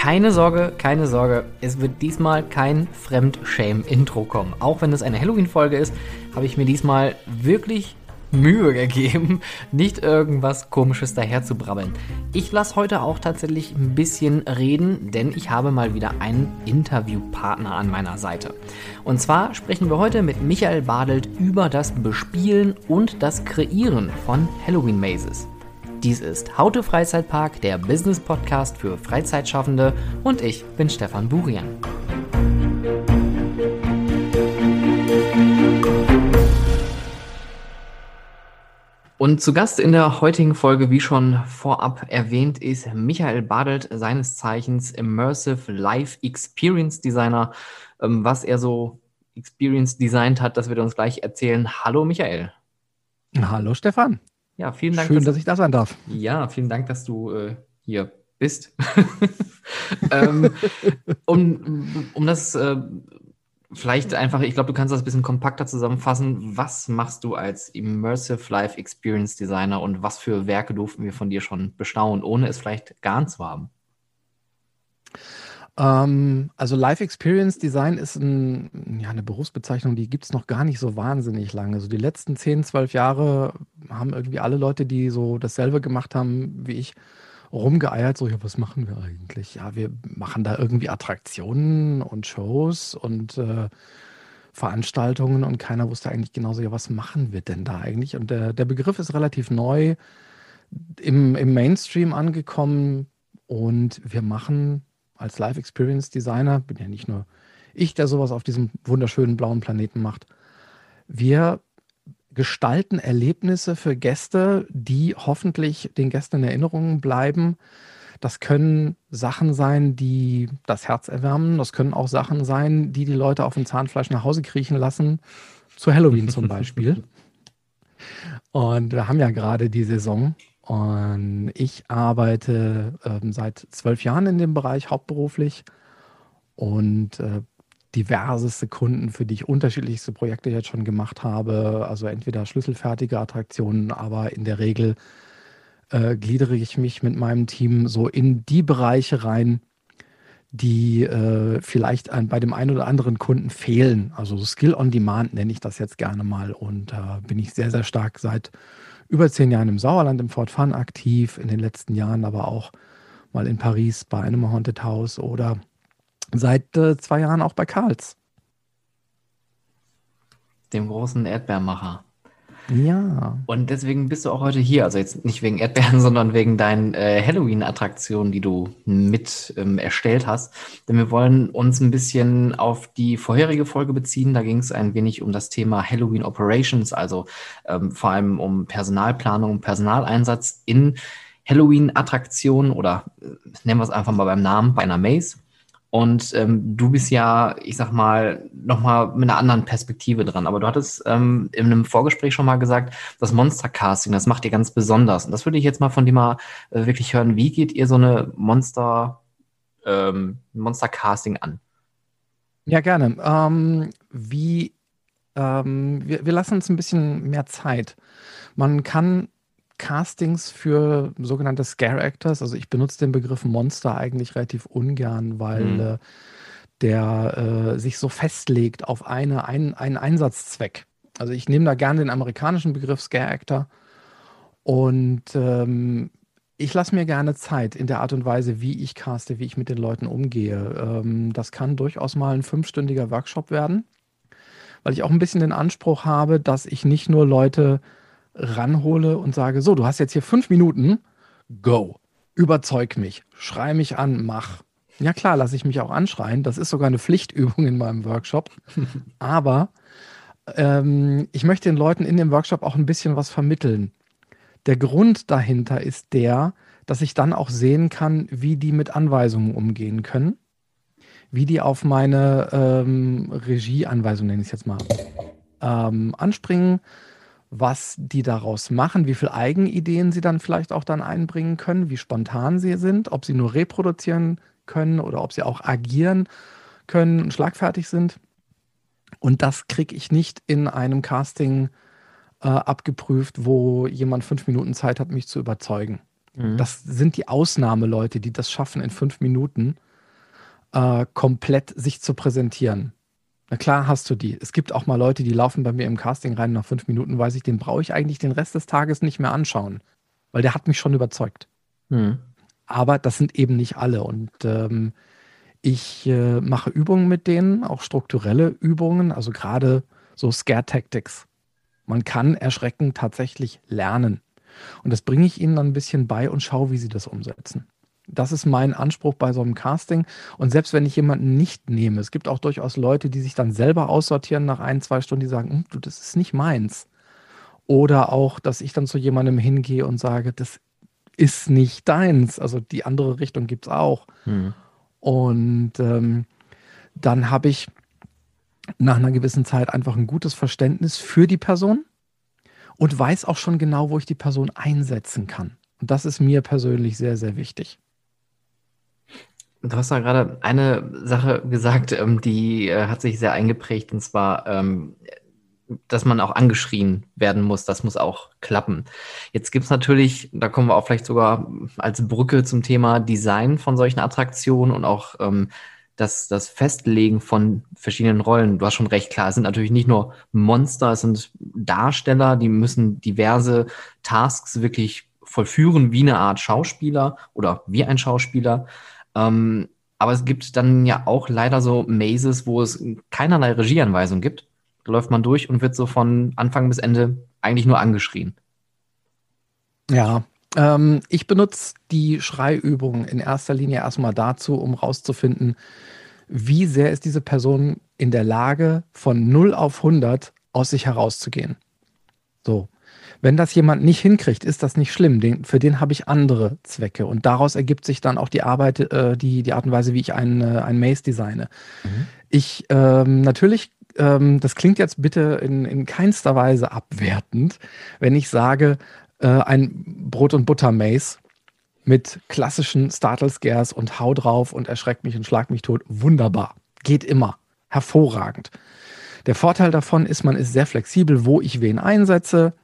Keine Sorge, keine Sorge. Es wird diesmal kein Fremdschäm-Intro kommen. Auch wenn es eine Halloween-Folge ist, habe ich mir diesmal wirklich Mühe gegeben, nicht irgendwas komisches daher zu brabbeln. Ich lasse heute auch tatsächlich ein bisschen reden, denn ich habe mal wieder einen Interviewpartner an meiner Seite. Und zwar sprechen wir heute mit Michael Badelt über das Bespielen und das Kreieren von Halloween Mazes. Dies ist Haute Freizeitpark, der Business Podcast für Freizeitschaffende und ich bin Stefan Burian. Und zu Gast in der heutigen Folge, wie schon vorab erwähnt, ist Michael Badelt, seines Zeichens Immersive Live Experience Designer. Ähm, was er so Experience designt hat, das wird er uns gleich erzählen. Hallo Michael. Hallo Stefan. Ja, vielen Dank. Schön, dass, dass ich da sein darf. Ja, vielen Dank, dass du äh, hier bist. ähm, um, um das äh, Vielleicht einfach, ich glaube, du kannst das ein bisschen kompakter zusammenfassen. Was machst du als Immersive Life Experience Designer und was für Werke durften wir von dir schon bestaunen, ohne es vielleicht geahnt zu haben? Ähm, also Life Experience Design ist ein, ja, eine Berufsbezeichnung, die gibt es noch gar nicht so wahnsinnig lange. Also die letzten 10, 12 Jahre haben irgendwie alle Leute, die so dasselbe gemacht haben wie ich, rumgeeiert, so, ja, was machen wir eigentlich? Ja, wir machen da irgendwie Attraktionen und Shows und äh, Veranstaltungen und keiner wusste eigentlich genauso, ja, was machen wir denn da eigentlich? Und der, der Begriff ist relativ neu im, im Mainstream angekommen und wir machen als Live Experience Designer, bin ja nicht nur ich, der sowas auf diesem wunderschönen blauen Planeten macht, wir gestalten Erlebnisse für Gäste, die hoffentlich den Gästen in Erinnerung bleiben. Das können Sachen sein, die das Herz erwärmen. Das können auch Sachen sein, die die Leute auf dem Zahnfleisch nach Hause kriechen lassen. Zu Halloween zum Beispiel. Und wir haben ja gerade die Saison. Und ich arbeite ähm, seit zwölf Jahren in dem Bereich hauptberuflich und äh, diverseste Kunden, für die ich unterschiedlichste Projekte jetzt schon gemacht habe. Also entweder schlüsselfertige Attraktionen, aber in der Regel äh, gliedere ich mich mit meinem Team so in die Bereiche rein, die äh, vielleicht ein, bei dem einen oder anderen Kunden fehlen. Also Skill on Demand nenne ich das jetzt gerne mal und äh, bin ich sehr, sehr stark seit über zehn Jahren im Sauerland im Fort Fun aktiv, in den letzten Jahren aber auch mal in Paris bei einem Haunted House oder Seit äh, zwei Jahren auch bei Karls. Dem großen Erdbeermacher. Ja. Und deswegen bist du auch heute hier. Also jetzt nicht wegen Erdbeeren, sondern wegen deinen äh, Halloween-Attraktionen, die du mit ähm, erstellt hast. Denn wir wollen uns ein bisschen auf die vorherige Folge beziehen. Da ging es ein wenig um das Thema Halloween Operations, also ähm, vor allem um Personalplanung, Personaleinsatz in Halloween-Attraktionen oder äh, nennen wir es einfach mal beim Namen, bei einer Maze. Und ähm, du bist ja, ich sag mal, nochmal mit einer anderen Perspektive dran. Aber du hattest ähm, in einem Vorgespräch schon mal gesagt, das Monster-Casting, das macht ihr ganz besonders. Und das würde ich jetzt mal von dir mal äh, wirklich hören. Wie geht ihr so eine Monster, ähm, Monster-Casting an? Ja, gerne. Ähm, wie, ähm, wir, wir lassen uns ein bisschen mehr Zeit. Man kann Castings für sogenannte Scare Actors. Also ich benutze den Begriff Monster eigentlich relativ ungern, weil mhm. äh, der äh, sich so festlegt auf eine, ein, einen Einsatzzweck. Also ich nehme da gerne den amerikanischen Begriff Scare Actor und ähm, ich lasse mir gerne Zeit in der Art und Weise, wie ich caste, wie ich mit den Leuten umgehe. Ähm, das kann durchaus mal ein fünfstündiger Workshop werden, weil ich auch ein bisschen den Anspruch habe, dass ich nicht nur Leute ranhole und sage, so, du hast jetzt hier fünf Minuten, go, überzeug mich, schrei mich an, mach. Ja klar, lasse ich mich auch anschreien. Das ist sogar eine Pflichtübung in meinem Workshop. Aber ähm, ich möchte den Leuten in dem Workshop auch ein bisschen was vermitteln. Der Grund dahinter ist der, dass ich dann auch sehen kann, wie die mit Anweisungen umgehen können, wie die auf meine ähm, Regieanweisung, nenne ich es jetzt mal, ähm, anspringen, was die daraus machen, wie viele Eigenideen sie dann vielleicht auch dann einbringen können, wie spontan sie sind, ob sie nur reproduzieren können oder ob sie auch agieren können und schlagfertig sind. Und das kriege ich nicht in einem Casting äh, abgeprüft, wo jemand fünf Minuten Zeit hat, mich zu überzeugen. Mhm. Das sind die Ausnahmeleute, die das schaffen in fünf Minuten. äh, komplett sich zu präsentieren. Na klar hast du die. Es gibt auch mal Leute, die laufen bei mir im Casting rein, nach fünf Minuten weiß ich, den brauche ich eigentlich den Rest des Tages nicht mehr anschauen, weil der hat mich schon überzeugt. Hm. Aber das sind eben nicht alle. Und ähm, ich äh, mache Übungen mit denen, auch strukturelle Übungen, also gerade so Scare Tactics. Man kann Erschrecken tatsächlich lernen. Und das bringe ich ihnen dann ein bisschen bei und schaue, wie sie das umsetzen. Das ist mein Anspruch bei so einem Casting. Und selbst wenn ich jemanden nicht nehme, es gibt auch durchaus Leute, die sich dann selber aussortieren nach ein, zwei Stunden, die sagen, hm, du, das ist nicht meins. Oder auch, dass ich dann zu jemandem hingehe und sage, das ist nicht deins. Also die andere Richtung gibt es auch. Hm. Und ähm, dann habe ich nach einer gewissen Zeit einfach ein gutes Verständnis für die Person und weiß auch schon genau, wo ich die Person einsetzen kann. Und das ist mir persönlich sehr, sehr wichtig. Du hast da gerade eine Sache gesagt, ähm, die äh, hat sich sehr eingeprägt, und zwar, ähm, dass man auch angeschrien werden muss. Das muss auch klappen. Jetzt gibt es natürlich, da kommen wir auch vielleicht sogar als Brücke zum Thema Design von solchen Attraktionen und auch ähm, das, das Festlegen von verschiedenen Rollen. Du hast schon recht, klar, es sind natürlich nicht nur Monster, es sind Darsteller, die müssen diverse Tasks wirklich vollführen, wie eine Art Schauspieler oder wie ein Schauspieler. Ähm, aber es gibt dann ja auch leider so Mazes, wo es keinerlei Regieanweisung gibt. Da läuft man durch und wird so von Anfang bis Ende eigentlich nur angeschrien. Ja, ähm, ich benutze die Schreiübung in erster Linie erstmal dazu, um rauszufinden, wie sehr ist diese Person in der Lage, von 0 auf 100 aus sich herauszugehen. So. Wenn das jemand nicht hinkriegt, ist das nicht schlimm. Den, für den habe ich andere Zwecke. Und daraus ergibt sich dann auch die Arbeit, äh, die, die Art und Weise, wie ich ein, äh, ein Maze designe. Mhm. Ich, ähm, natürlich, ähm, das klingt jetzt bitte in, in keinster Weise abwertend, wenn ich sage, äh, ein Brot- und Butter-Maze mit klassischen Startle Scares und hau drauf und erschreckt mich und schlag mich tot. Wunderbar. Geht immer. Hervorragend. Der Vorteil davon ist, man ist sehr flexibel, wo ich wen einsetze.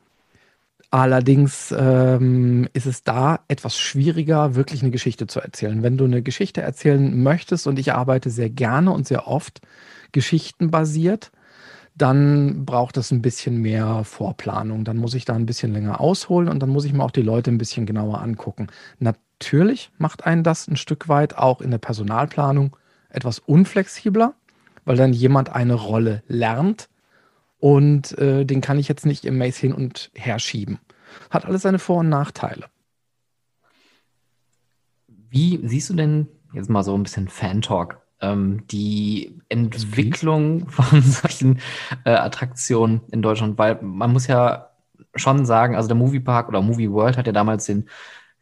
Allerdings ähm, ist es da etwas schwieriger, wirklich eine Geschichte zu erzählen. Wenn du eine Geschichte erzählen möchtest, und ich arbeite sehr gerne und sehr oft geschichtenbasiert, dann braucht es ein bisschen mehr Vorplanung. Dann muss ich da ein bisschen länger ausholen und dann muss ich mir auch die Leute ein bisschen genauer angucken. Natürlich macht einen das ein Stück weit auch in der Personalplanung etwas unflexibler, weil dann jemand eine Rolle lernt und äh, den kann ich jetzt nicht im Maze hin und her schieben. Hat alles seine Vor- und Nachteile. Wie siehst du denn, jetzt mal so ein bisschen Fan-Talk, ähm, die Entwicklung von solchen äh, Attraktionen in Deutschland? Weil man muss ja schon sagen, also der Moviepark oder Movie World hat ja damals den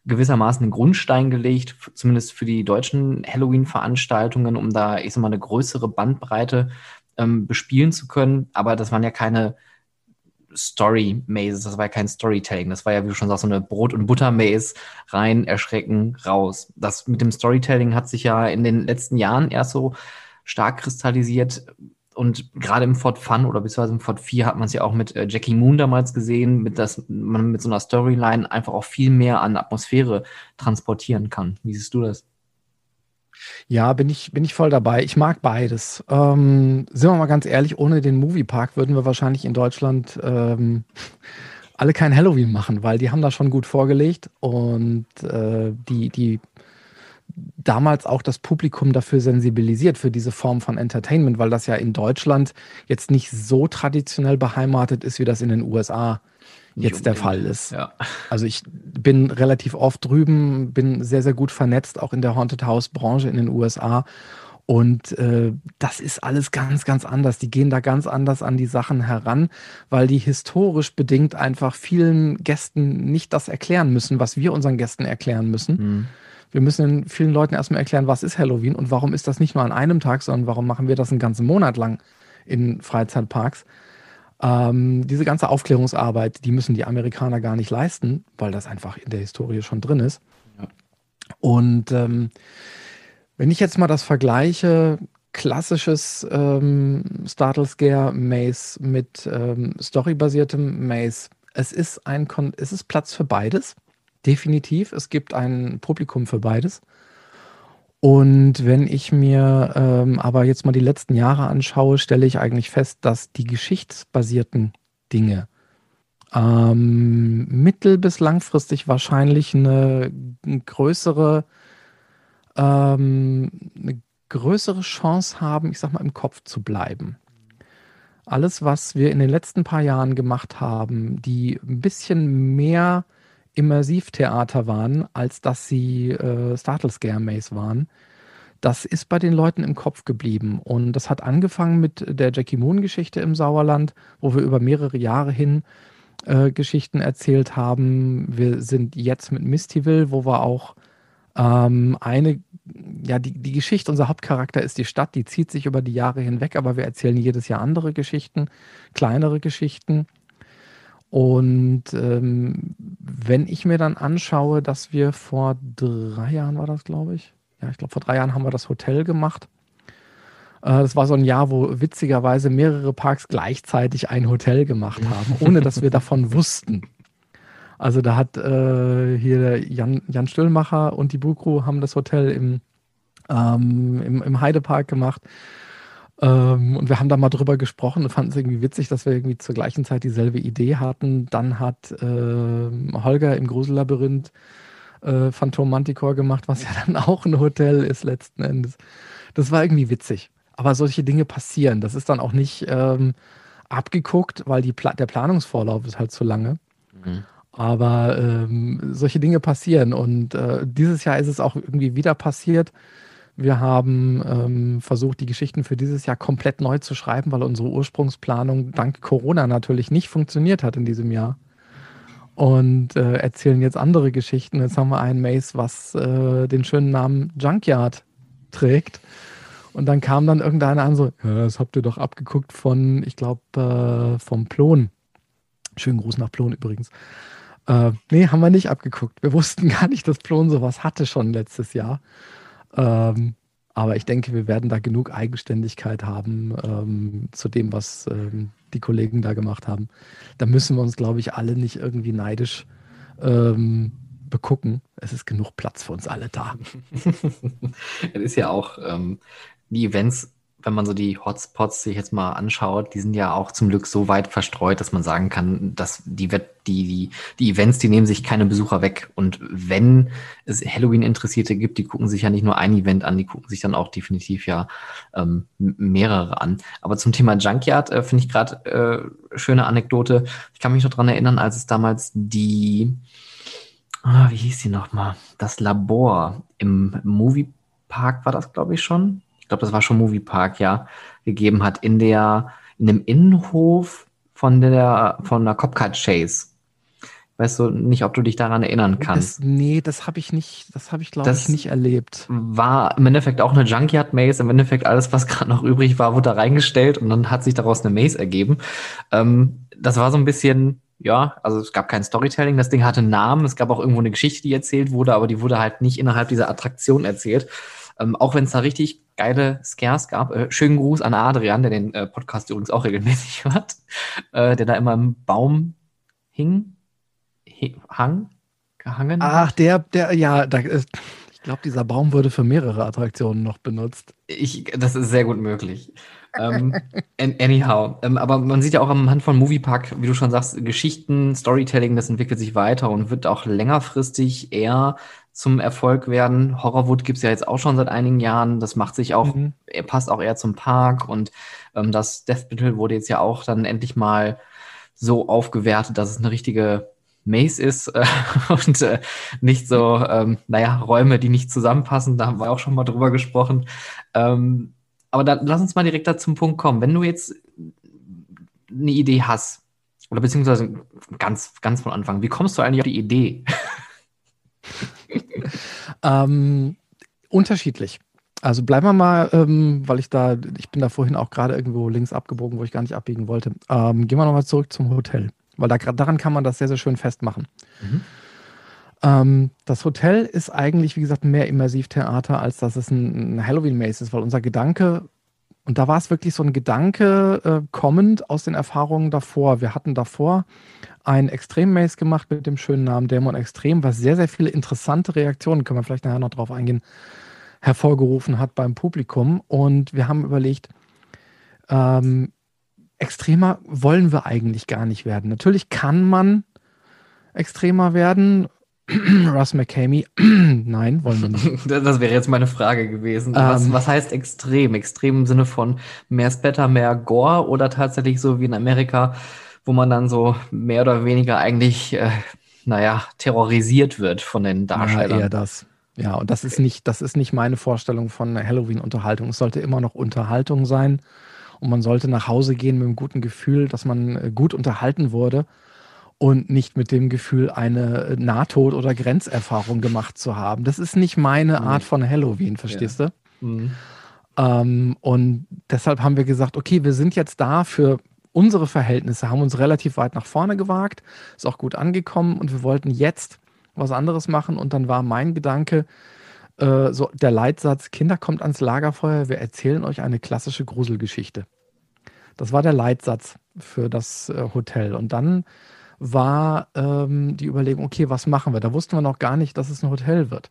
gewissermaßen den Grundstein gelegt, zumindest für die deutschen Halloween-Veranstaltungen, um da, ich sag mal, eine größere Bandbreite ähm, bespielen zu können. Aber das waren ja keine Story-Mazes, das war ja kein Storytelling. Das war ja, wie du schon sagst, so eine Brot- und Butter-Maze, rein, erschrecken, raus. Das mit dem Storytelling hat sich ja in den letzten Jahren erst so stark kristallisiert. Und gerade im Fort Fun oder beziehungsweise im Fort 4 hat man es ja auch mit äh, Jackie Moon damals gesehen, mit dass man mit so einer Storyline einfach auch viel mehr an Atmosphäre transportieren kann. Wie siehst du das? Ja, bin ich, bin ich voll dabei. Ich mag beides. Ähm, sind wir mal ganz ehrlich, ohne den Moviepark würden wir wahrscheinlich in Deutschland ähm, alle kein Halloween machen, weil die haben da schon gut vorgelegt und äh, die, die damals auch das Publikum dafür sensibilisiert, für diese Form von Entertainment, weil das ja in Deutschland jetzt nicht so traditionell beheimatet ist, wie das in den USA ist jetzt der Fall ist. Ja. Also ich bin relativ oft drüben, bin sehr, sehr gut vernetzt, auch in der Haunted House Branche in den USA. Und äh, das ist alles ganz, ganz anders. Die gehen da ganz anders an die Sachen heran, weil die historisch bedingt einfach vielen Gästen nicht das erklären müssen, was wir unseren Gästen erklären müssen. Mhm. Wir müssen vielen Leuten erstmal erklären, was ist Halloween und warum ist das nicht nur an einem Tag, sondern warum machen wir das einen ganzen Monat lang in Freizeitparks. Ähm, diese ganze Aufklärungsarbeit, die müssen die Amerikaner gar nicht leisten, weil das einfach in der Historie schon drin ist. Ja. Und ähm, wenn ich jetzt mal das vergleiche, klassisches ähm, Startle Scare Maze mit ähm, storybasiertem Maze, es ist ein Kon es ist Platz für beides. Definitiv. Es gibt ein Publikum für beides. Und wenn ich mir ähm, aber jetzt mal die letzten Jahre anschaue, stelle ich eigentlich fest, dass die geschichtsbasierten Dinge ähm, mittel- bis langfristig wahrscheinlich eine, eine größere, ähm, eine größere Chance haben, ich sag mal, im Kopf zu bleiben. Alles, was wir in den letzten paar Jahren gemacht haben, die ein bisschen mehr Immersivtheater waren, als dass sie äh, Startle Scare Maze waren. Das ist bei den Leuten im Kopf geblieben. Und das hat angefangen mit der Jackie Moon-Geschichte im Sauerland, wo wir über mehrere Jahre hin äh, Geschichten erzählt haben. Wir sind jetzt mit Mistyville, wo wir auch ähm, eine, ja, die, die Geschichte, unser Hauptcharakter ist die Stadt, die zieht sich über die Jahre hinweg, aber wir erzählen jedes Jahr andere Geschichten, kleinere Geschichten. Und ähm, wenn ich mir dann anschaue, dass wir vor drei Jahren war das, glaube ich. Ja, ich glaube, vor drei Jahren haben wir das Hotel gemacht. Äh, das war so ein Jahr, wo witzigerweise mehrere Parks gleichzeitig ein Hotel gemacht haben, ohne dass wir davon wussten. Also da hat äh, hier Jan, Jan Stüllmacher und die Bukru haben das Hotel im, ähm, im, im Heidepark gemacht. Ähm, und wir haben da mal drüber gesprochen und fanden es irgendwie witzig, dass wir irgendwie zur gleichen Zeit dieselbe Idee hatten. Dann hat äh, Holger im Grusellabyrinth äh, Phantom Manticore gemacht, was ja dann auch ein Hotel ist letzten Endes. Das war irgendwie witzig. Aber solche Dinge passieren. Das ist dann auch nicht ähm, abgeguckt, weil die Pla der Planungsvorlauf ist halt zu lange. Mhm. Aber ähm, solche Dinge passieren. Und äh, dieses Jahr ist es auch irgendwie wieder passiert. Wir haben ähm, versucht, die Geschichten für dieses Jahr komplett neu zu schreiben, weil unsere Ursprungsplanung dank Corona natürlich nicht funktioniert hat in diesem Jahr. Und äh, erzählen jetzt andere Geschichten. Jetzt haben wir ein Maze, was äh, den schönen Namen Junkyard trägt. Und dann kam dann irgendeiner an, so, ja, das habt ihr doch abgeguckt von, ich glaube, äh, vom Plon. Schönen Gruß nach Plon übrigens. Äh, nee, haben wir nicht abgeguckt. Wir wussten gar nicht, dass Plon sowas hatte schon letztes Jahr. Ähm, aber ich denke, wir werden da genug Eigenständigkeit haben ähm, zu dem, was ähm, die Kollegen da gemacht haben. Da müssen wir uns, glaube ich, alle nicht irgendwie neidisch ähm, begucken. Es ist genug Platz für uns alle da. es ist ja auch, ähm, die Events wenn man so die Hotspots sich jetzt mal anschaut, die sind ja auch zum Glück so weit verstreut, dass man sagen kann, dass die, die, die, die Events, die nehmen sich keine Besucher weg. Und wenn es Halloween-Interessierte gibt, die gucken sich ja nicht nur ein Event an, die gucken sich dann auch definitiv ja ähm, mehrere an. Aber zum Thema Junkyard äh, finde ich gerade äh, schöne Anekdote. Ich kann mich noch dran erinnern, als es damals die, ah, wie hieß die nochmal? Das Labor im Moviepark war das, glaube ich, schon ich glaube, das war schon Moviepark, ja, gegeben hat, in der, in dem Innenhof von der, von der Copcat Chase. Weißt du nicht, ob du dich daran erinnern kannst? Das, nee, das habe ich nicht, das habe ich, glaube ich, nicht erlebt. War im Endeffekt auch eine Junkyard Maze. Im Endeffekt alles, was gerade noch übrig war, wurde da reingestellt und dann hat sich daraus eine Maze ergeben. Ähm, das war so ein bisschen, ja, also es gab kein Storytelling. Das Ding hatte einen Namen. Es gab auch irgendwo eine Geschichte, die erzählt wurde, aber die wurde halt nicht innerhalb dieser Attraktion erzählt. Ähm, auch wenn es da richtig geile Scares gab. Äh, schönen Gruß an Adrian, der den äh, Podcast übrigens auch regelmäßig hört, äh, der da immer im Baum hing, hang, gehangen. Ach, der, der, ja, da, ich glaube, dieser Baum wurde für mehrere Attraktionen noch benutzt. Ich, das ist sehr gut möglich. ähm, anyhow, ähm, aber man sieht ja auch am Hand von Moviepark, wie du schon sagst, Geschichten, Storytelling, das entwickelt sich weiter und wird auch längerfristig eher zum Erfolg werden. Horrorwood gibt es ja jetzt auch schon seit einigen Jahren. Das macht sich auch, mhm. er passt auch eher zum Park und ähm, das Death Battle wurde jetzt ja auch dann endlich mal so aufgewertet, dass es eine richtige Maze ist äh, und äh, nicht so, ähm, naja, Räume, die nicht zusammenpassen. Da haben wir auch schon mal drüber gesprochen. Ähm, aber dann lass uns mal direkt da zum Punkt kommen. Wenn du jetzt eine Idee hast, oder beziehungsweise ganz, ganz von Anfang, wie kommst du eigentlich auf die Idee? ähm, unterschiedlich. Also bleiben wir mal, ähm, weil ich da, ich bin da vorhin auch gerade irgendwo links abgebogen, wo ich gar nicht abbiegen wollte. Ähm, gehen wir nochmal zurück zum Hotel, weil da, daran kann man das sehr, sehr schön festmachen. Mhm. Ähm, das Hotel ist eigentlich, wie gesagt, mehr Immersivtheater, als dass es ein, ein Halloween-Maze ist, weil unser Gedanke, und da war es wirklich so ein Gedanke äh, kommend aus den Erfahrungen davor. Wir hatten davor ein Extrem-Maze gemacht mit dem schönen Namen Dämon Extrem, was sehr, sehr viele interessante Reaktionen, können wir vielleicht nachher noch drauf eingehen, hervorgerufen hat beim Publikum. Und wir haben überlegt, ähm, extremer wollen wir eigentlich gar nicht werden. Natürlich kann man extremer werden. Russ McCamey, nein, wollen wir nicht. Das wäre jetzt meine Frage gewesen. Was, ähm, was heißt extrem? Extrem im Sinne von mehr Splatter, mehr Gore oder tatsächlich so wie in Amerika, wo man dann so mehr oder weniger eigentlich, äh, naja, terrorisiert wird von den Darstellern? Ja, eher das. Ja, und das ist nicht, das ist nicht meine Vorstellung von Halloween-Unterhaltung. Es sollte immer noch Unterhaltung sein und man sollte nach Hause gehen mit einem guten Gefühl, dass man äh, gut unterhalten wurde und nicht mit dem Gefühl, eine äh, Nahtod- oder Grenzerfahrung gemacht zu haben. Das ist nicht meine mhm. Art von Halloween, verstehst ja. du? Mhm. Ähm, und deshalb haben wir gesagt, okay, wir sind jetzt da für unsere Verhältnisse, haben uns relativ weit nach vorne gewagt, ist auch gut angekommen und wir wollten jetzt was anderes machen. Und dann war mein Gedanke, äh, so der Leitsatz, Kinder kommt ans Lagerfeuer, wir erzählen euch eine klassische Gruselgeschichte. Das war der Leitsatz für das äh, Hotel. Und dann war ähm, die Überlegung, okay, was machen wir? Da wussten wir noch gar nicht, dass es ein Hotel wird.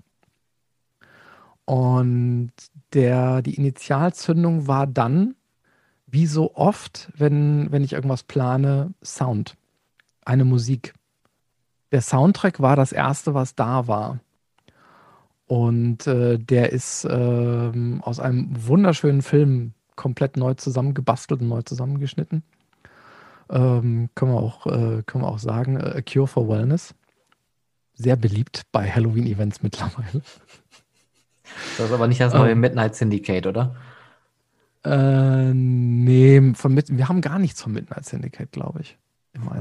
Und der, die Initialzündung war dann, wie so oft, wenn, wenn ich irgendwas plane, Sound, eine Musik. Der Soundtrack war das erste, was da war. Und äh, der ist äh, aus einem wunderschönen Film komplett neu zusammengebastelt und neu zusammengeschnitten. Ähm, können, wir auch, äh, können wir auch sagen, A Cure for Wellness. Sehr beliebt bei Halloween-Events mittlerweile. Das ist aber nicht das neue ähm, Midnight Syndicate, oder? Äh, nee, von, wir haben gar nichts von Midnight Syndicate, glaube ich.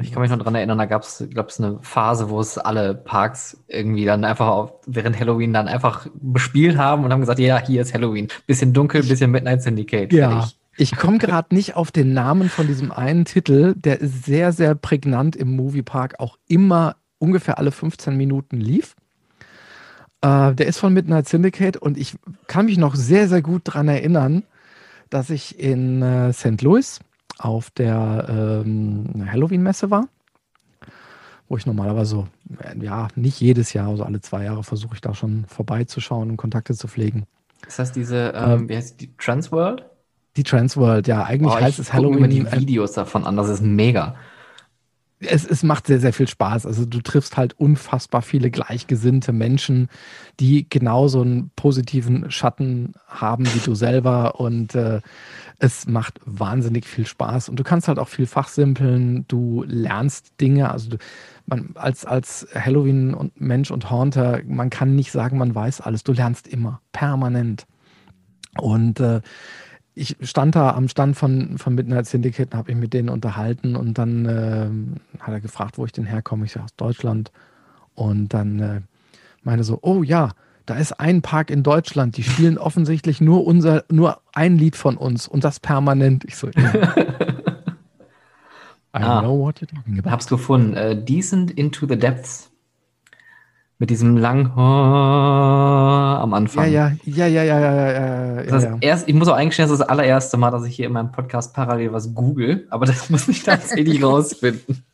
Ich kann mich noch daran erinnern, da gab es, glaube ich, eine Phase, wo es alle Parks irgendwie dann einfach auf, während Halloween dann einfach bespielt haben und haben gesagt, ja, hier ist Halloween. Bisschen dunkel, bisschen Midnight Syndicate. Ja. Fertig. Ich komme gerade nicht auf den Namen von diesem einen Titel, der ist sehr, sehr prägnant im Moviepark auch immer ungefähr alle 15 Minuten lief. Äh, der ist von Midnight Syndicate und ich kann mich noch sehr, sehr gut daran erinnern, dass ich in äh, St. Louis auf der ähm, Halloween-Messe war, wo ich normalerweise so, ja, nicht jedes Jahr, also alle zwei Jahre versuche ich da schon vorbeizuschauen und Kontakte zu pflegen. Ist das diese, ähm, ähm, wie heißt die, Transworld? Die Transworld, ja, eigentlich oh, heißt es Halloween. Ich mir die Videos davon an, das ist mega es, es macht sehr, sehr viel Spaß. Also du triffst halt unfassbar viele gleichgesinnte Menschen, die genauso einen positiven Schatten haben wie du selber. Und äh, es macht wahnsinnig viel Spaß. Und du kannst halt auch viel fachsimpeln, du lernst Dinge, also du, man, als, als Halloween und Mensch und Haunter, man kann nicht sagen, man weiß alles, du lernst immer, permanent. Und äh, ich stand da am Stand von, von Midnight Syndicate und habe mich mit denen unterhalten und dann äh, hat er gefragt, wo ich denn herkomme. Ich sage aus Deutschland. Und dann äh, meine so, oh ja, da ist ein Park in Deutschland, die spielen offensichtlich nur unser, nur ein Lied von uns und das permanent. Ich so, ja. I ah, know what you're talking about. Hab's gefunden. Uh, Decent into the Depths mit diesem langen am Anfang. Ja, ja, ja, ja, ja, ja, ja. Das ja. Erst, ich muss auch eingestehen, das ist das allererste Mal, dass ich hier in meinem Podcast parallel was google, aber das muss ich tatsächlich rausfinden.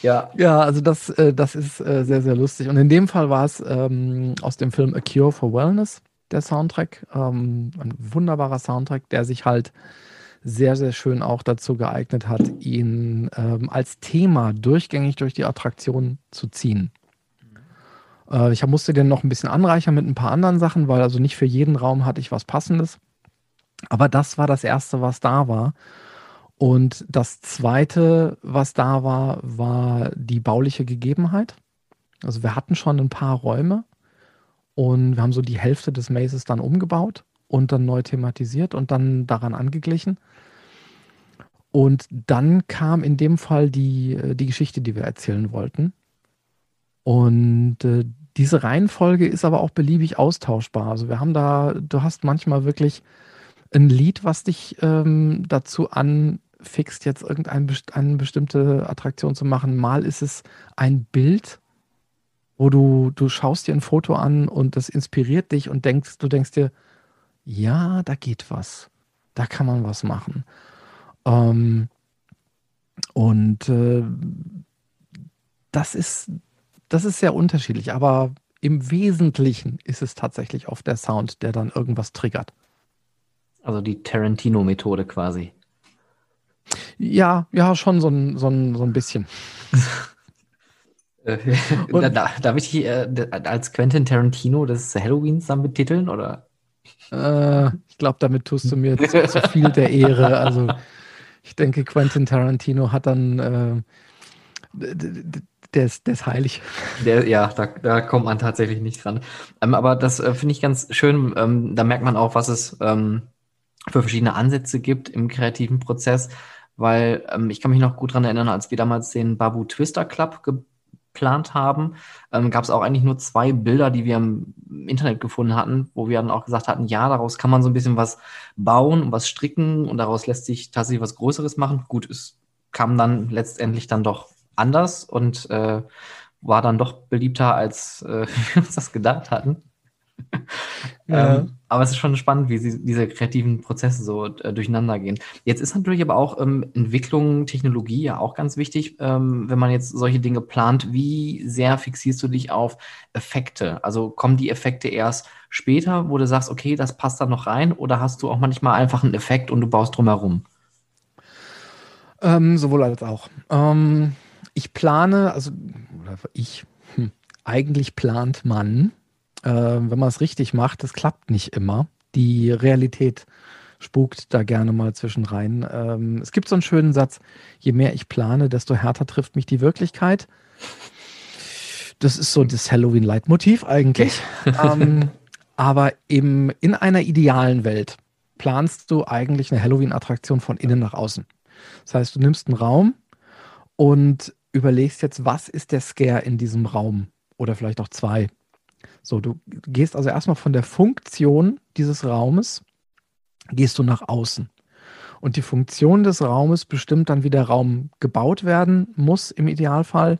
Ja. Ja, also das, äh, das ist äh, sehr, sehr lustig. Und in dem Fall war es ähm, aus dem Film A Cure for Wellness, der Soundtrack. Ähm, ein wunderbarer Soundtrack, der sich halt sehr, sehr schön auch dazu geeignet hat, ihn ähm, als Thema durchgängig durch die Attraktion zu ziehen. Äh, ich musste den noch ein bisschen anreichern mit ein paar anderen Sachen, weil also nicht für jeden Raum hatte ich was Passendes. Aber das war das Erste, was da war. Und das Zweite, was da war, war die bauliche Gegebenheit. Also wir hatten schon ein paar Räume und wir haben so die Hälfte des Mazes dann umgebaut und dann neu thematisiert und dann daran angeglichen. Und dann kam in dem Fall die, äh, die Geschichte, die wir erzählen wollten. Und äh, diese Reihenfolge ist aber auch beliebig austauschbar. Also wir haben da, du hast manchmal wirklich ein Lied, was dich ähm, dazu anfixt, jetzt irgendeine eine bestimmte Attraktion zu machen. Mal ist es ein Bild, wo du, du schaust dir ein Foto an und das inspiriert dich und denkst, du denkst dir, ja, da geht was. Da kann man was machen. Ähm, und äh, das ist, das ist sehr unterschiedlich, aber im Wesentlichen ist es tatsächlich oft der Sound, der dann irgendwas triggert. Also die Tarantino-Methode quasi. Ja, ja, schon so ein, so ein, so ein bisschen. Äh, da, darf ich dich äh, als Quentin Tarantino des Halloweens dann betiteln, oder? Äh, ich glaube, damit tust du mir zu, zu, viel der Ehre. Also ich denke, Quentin Tarantino hat dann äh, der ist, der ist heilig. Der, ja, da, da kommt man tatsächlich nicht dran. Ähm, aber das äh, finde ich ganz schön. Ähm, da merkt man auch, was es ähm, für verschiedene Ansätze gibt im kreativen Prozess, weil ähm, ich kann mich noch gut daran erinnern, als wir damals den Babu Twister Club geplant haben, ähm, gab es auch eigentlich nur zwei Bilder, die wir im Internet gefunden hatten, wo wir dann auch gesagt hatten, ja, daraus kann man so ein bisschen was bauen und was stricken und daraus lässt sich tatsächlich was Größeres machen. Gut, es kam dann letztendlich dann doch anders und äh, war dann doch beliebter, als äh, wir uns das gedacht hatten. Ja. ähm, aber es ist schon spannend, wie sie, diese kreativen Prozesse so äh, durcheinander gehen. Jetzt ist natürlich aber auch ähm, Entwicklung, Technologie ja auch ganz wichtig, ähm, wenn man jetzt solche Dinge plant. Wie sehr fixierst du dich auf Effekte? Also kommen die Effekte erst später, wo du sagst, okay, das passt da noch rein, oder hast du auch manchmal einfach einen Effekt und du baust drumherum? Ähm, sowohl als auch. Ähm, ich plane, also ich, hm, eigentlich plant man, äh, wenn man es richtig macht, das klappt nicht immer. Die Realität spukt da gerne mal zwischen rein. Ähm, es gibt so einen schönen Satz, je mehr ich plane, desto härter trifft mich die Wirklichkeit. Das ist so das Halloween-Leitmotiv eigentlich. ähm, aber im, in einer idealen Welt planst du eigentlich eine Halloween-Attraktion von innen nach außen. Das heißt, du nimmst einen Raum und überlegst jetzt, was ist der Scare in diesem Raum oder vielleicht auch zwei. So, du gehst also erstmal von der Funktion dieses Raumes, gehst du nach außen. Und die Funktion des Raumes bestimmt dann, wie der Raum gebaut werden muss im Idealfall.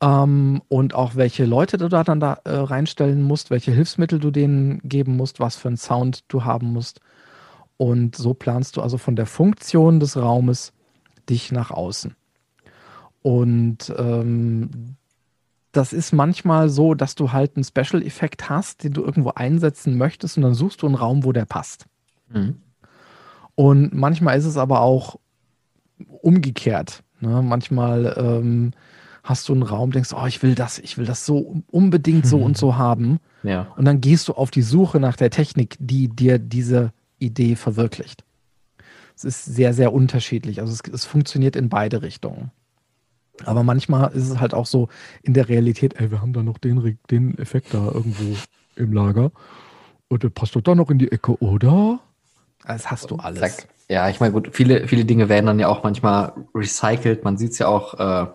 Ähm, und auch welche Leute du da dann da äh, reinstellen musst, welche Hilfsmittel du denen geben musst, was für einen Sound du haben musst. Und so planst du also von der Funktion des Raumes dich nach außen. Und ähm, das ist manchmal so, dass du halt einen Special-Effekt hast, den du irgendwo einsetzen möchtest und dann suchst du einen Raum, wo der passt. Mhm. Und manchmal ist es aber auch umgekehrt. Ne? Manchmal ähm, hast du einen Raum, denkst, oh, ich will das, ich will das so unbedingt so und so haben. Ja. Und dann gehst du auf die Suche nach der Technik, die dir diese Idee verwirklicht. Es ist sehr, sehr unterschiedlich. Also es, es funktioniert in beide Richtungen. Aber manchmal ist es halt auch so in der Realität, ey, wir haben da noch den, den Effekt da irgendwo im Lager. Und der passt doch da noch in die Ecke, oder? Das hast du alles. Zack. Ja, ich meine, gut, viele, viele Dinge werden dann ja auch manchmal recycelt. Man sieht es ja auch, äh,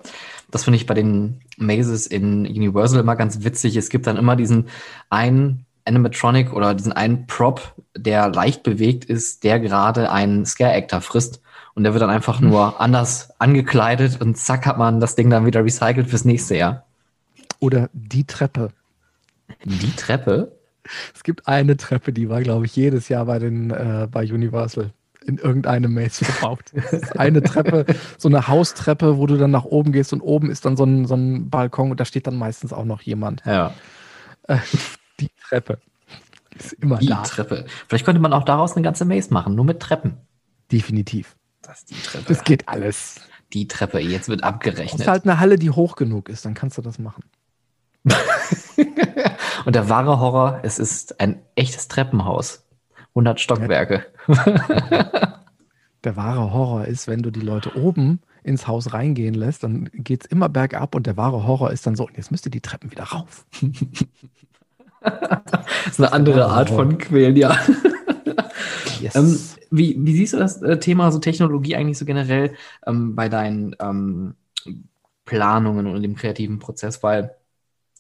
das finde ich bei den Mazes in Universal immer ganz witzig. Es gibt dann immer diesen einen Animatronic oder diesen einen Prop, der leicht bewegt ist, der gerade einen Scare-Actor frisst. Und der wird dann einfach nur anders angekleidet und zack hat man das Ding dann wieder recycelt fürs nächste Jahr. Oder die Treppe. Die Treppe? Es gibt eine Treppe, die war, glaube ich, jedes Jahr bei, den, äh, bei Universal in irgendeinem Maze verbaut. eine Treppe, so eine Haustreppe, wo du dann nach oben gehst und oben ist dann so ein, so ein Balkon und da steht dann meistens auch noch jemand. Ja. Äh, die Treppe ist immer die da. Die Treppe. Vielleicht könnte man auch daraus eine ganze Maze machen, nur mit Treppen. Definitiv. Das die Treppe. Das geht alles. Die Treppe, jetzt wird abgerechnet. Das ist halt eine Halle, die hoch genug ist, dann kannst du das machen. Und der wahre Horror, es ist ein echtes Treppenhaus. 100 Stockwerke. der wahre Horror ist, wenn du die Leute oben ins Haus reingehen lässt, dann geht es immer bergab und der wahre Horror ist dann so, und jetzt müsst ihr die Treppen wieder rauf. das ist eine andere Art von Quälen, ja. Yes. Ähm, wie, wie siehst du das äh, Thema so Technologie eigentlich so generell ähm, bei deinen ähm, Planungen und dem kreativen Prozess? Weil,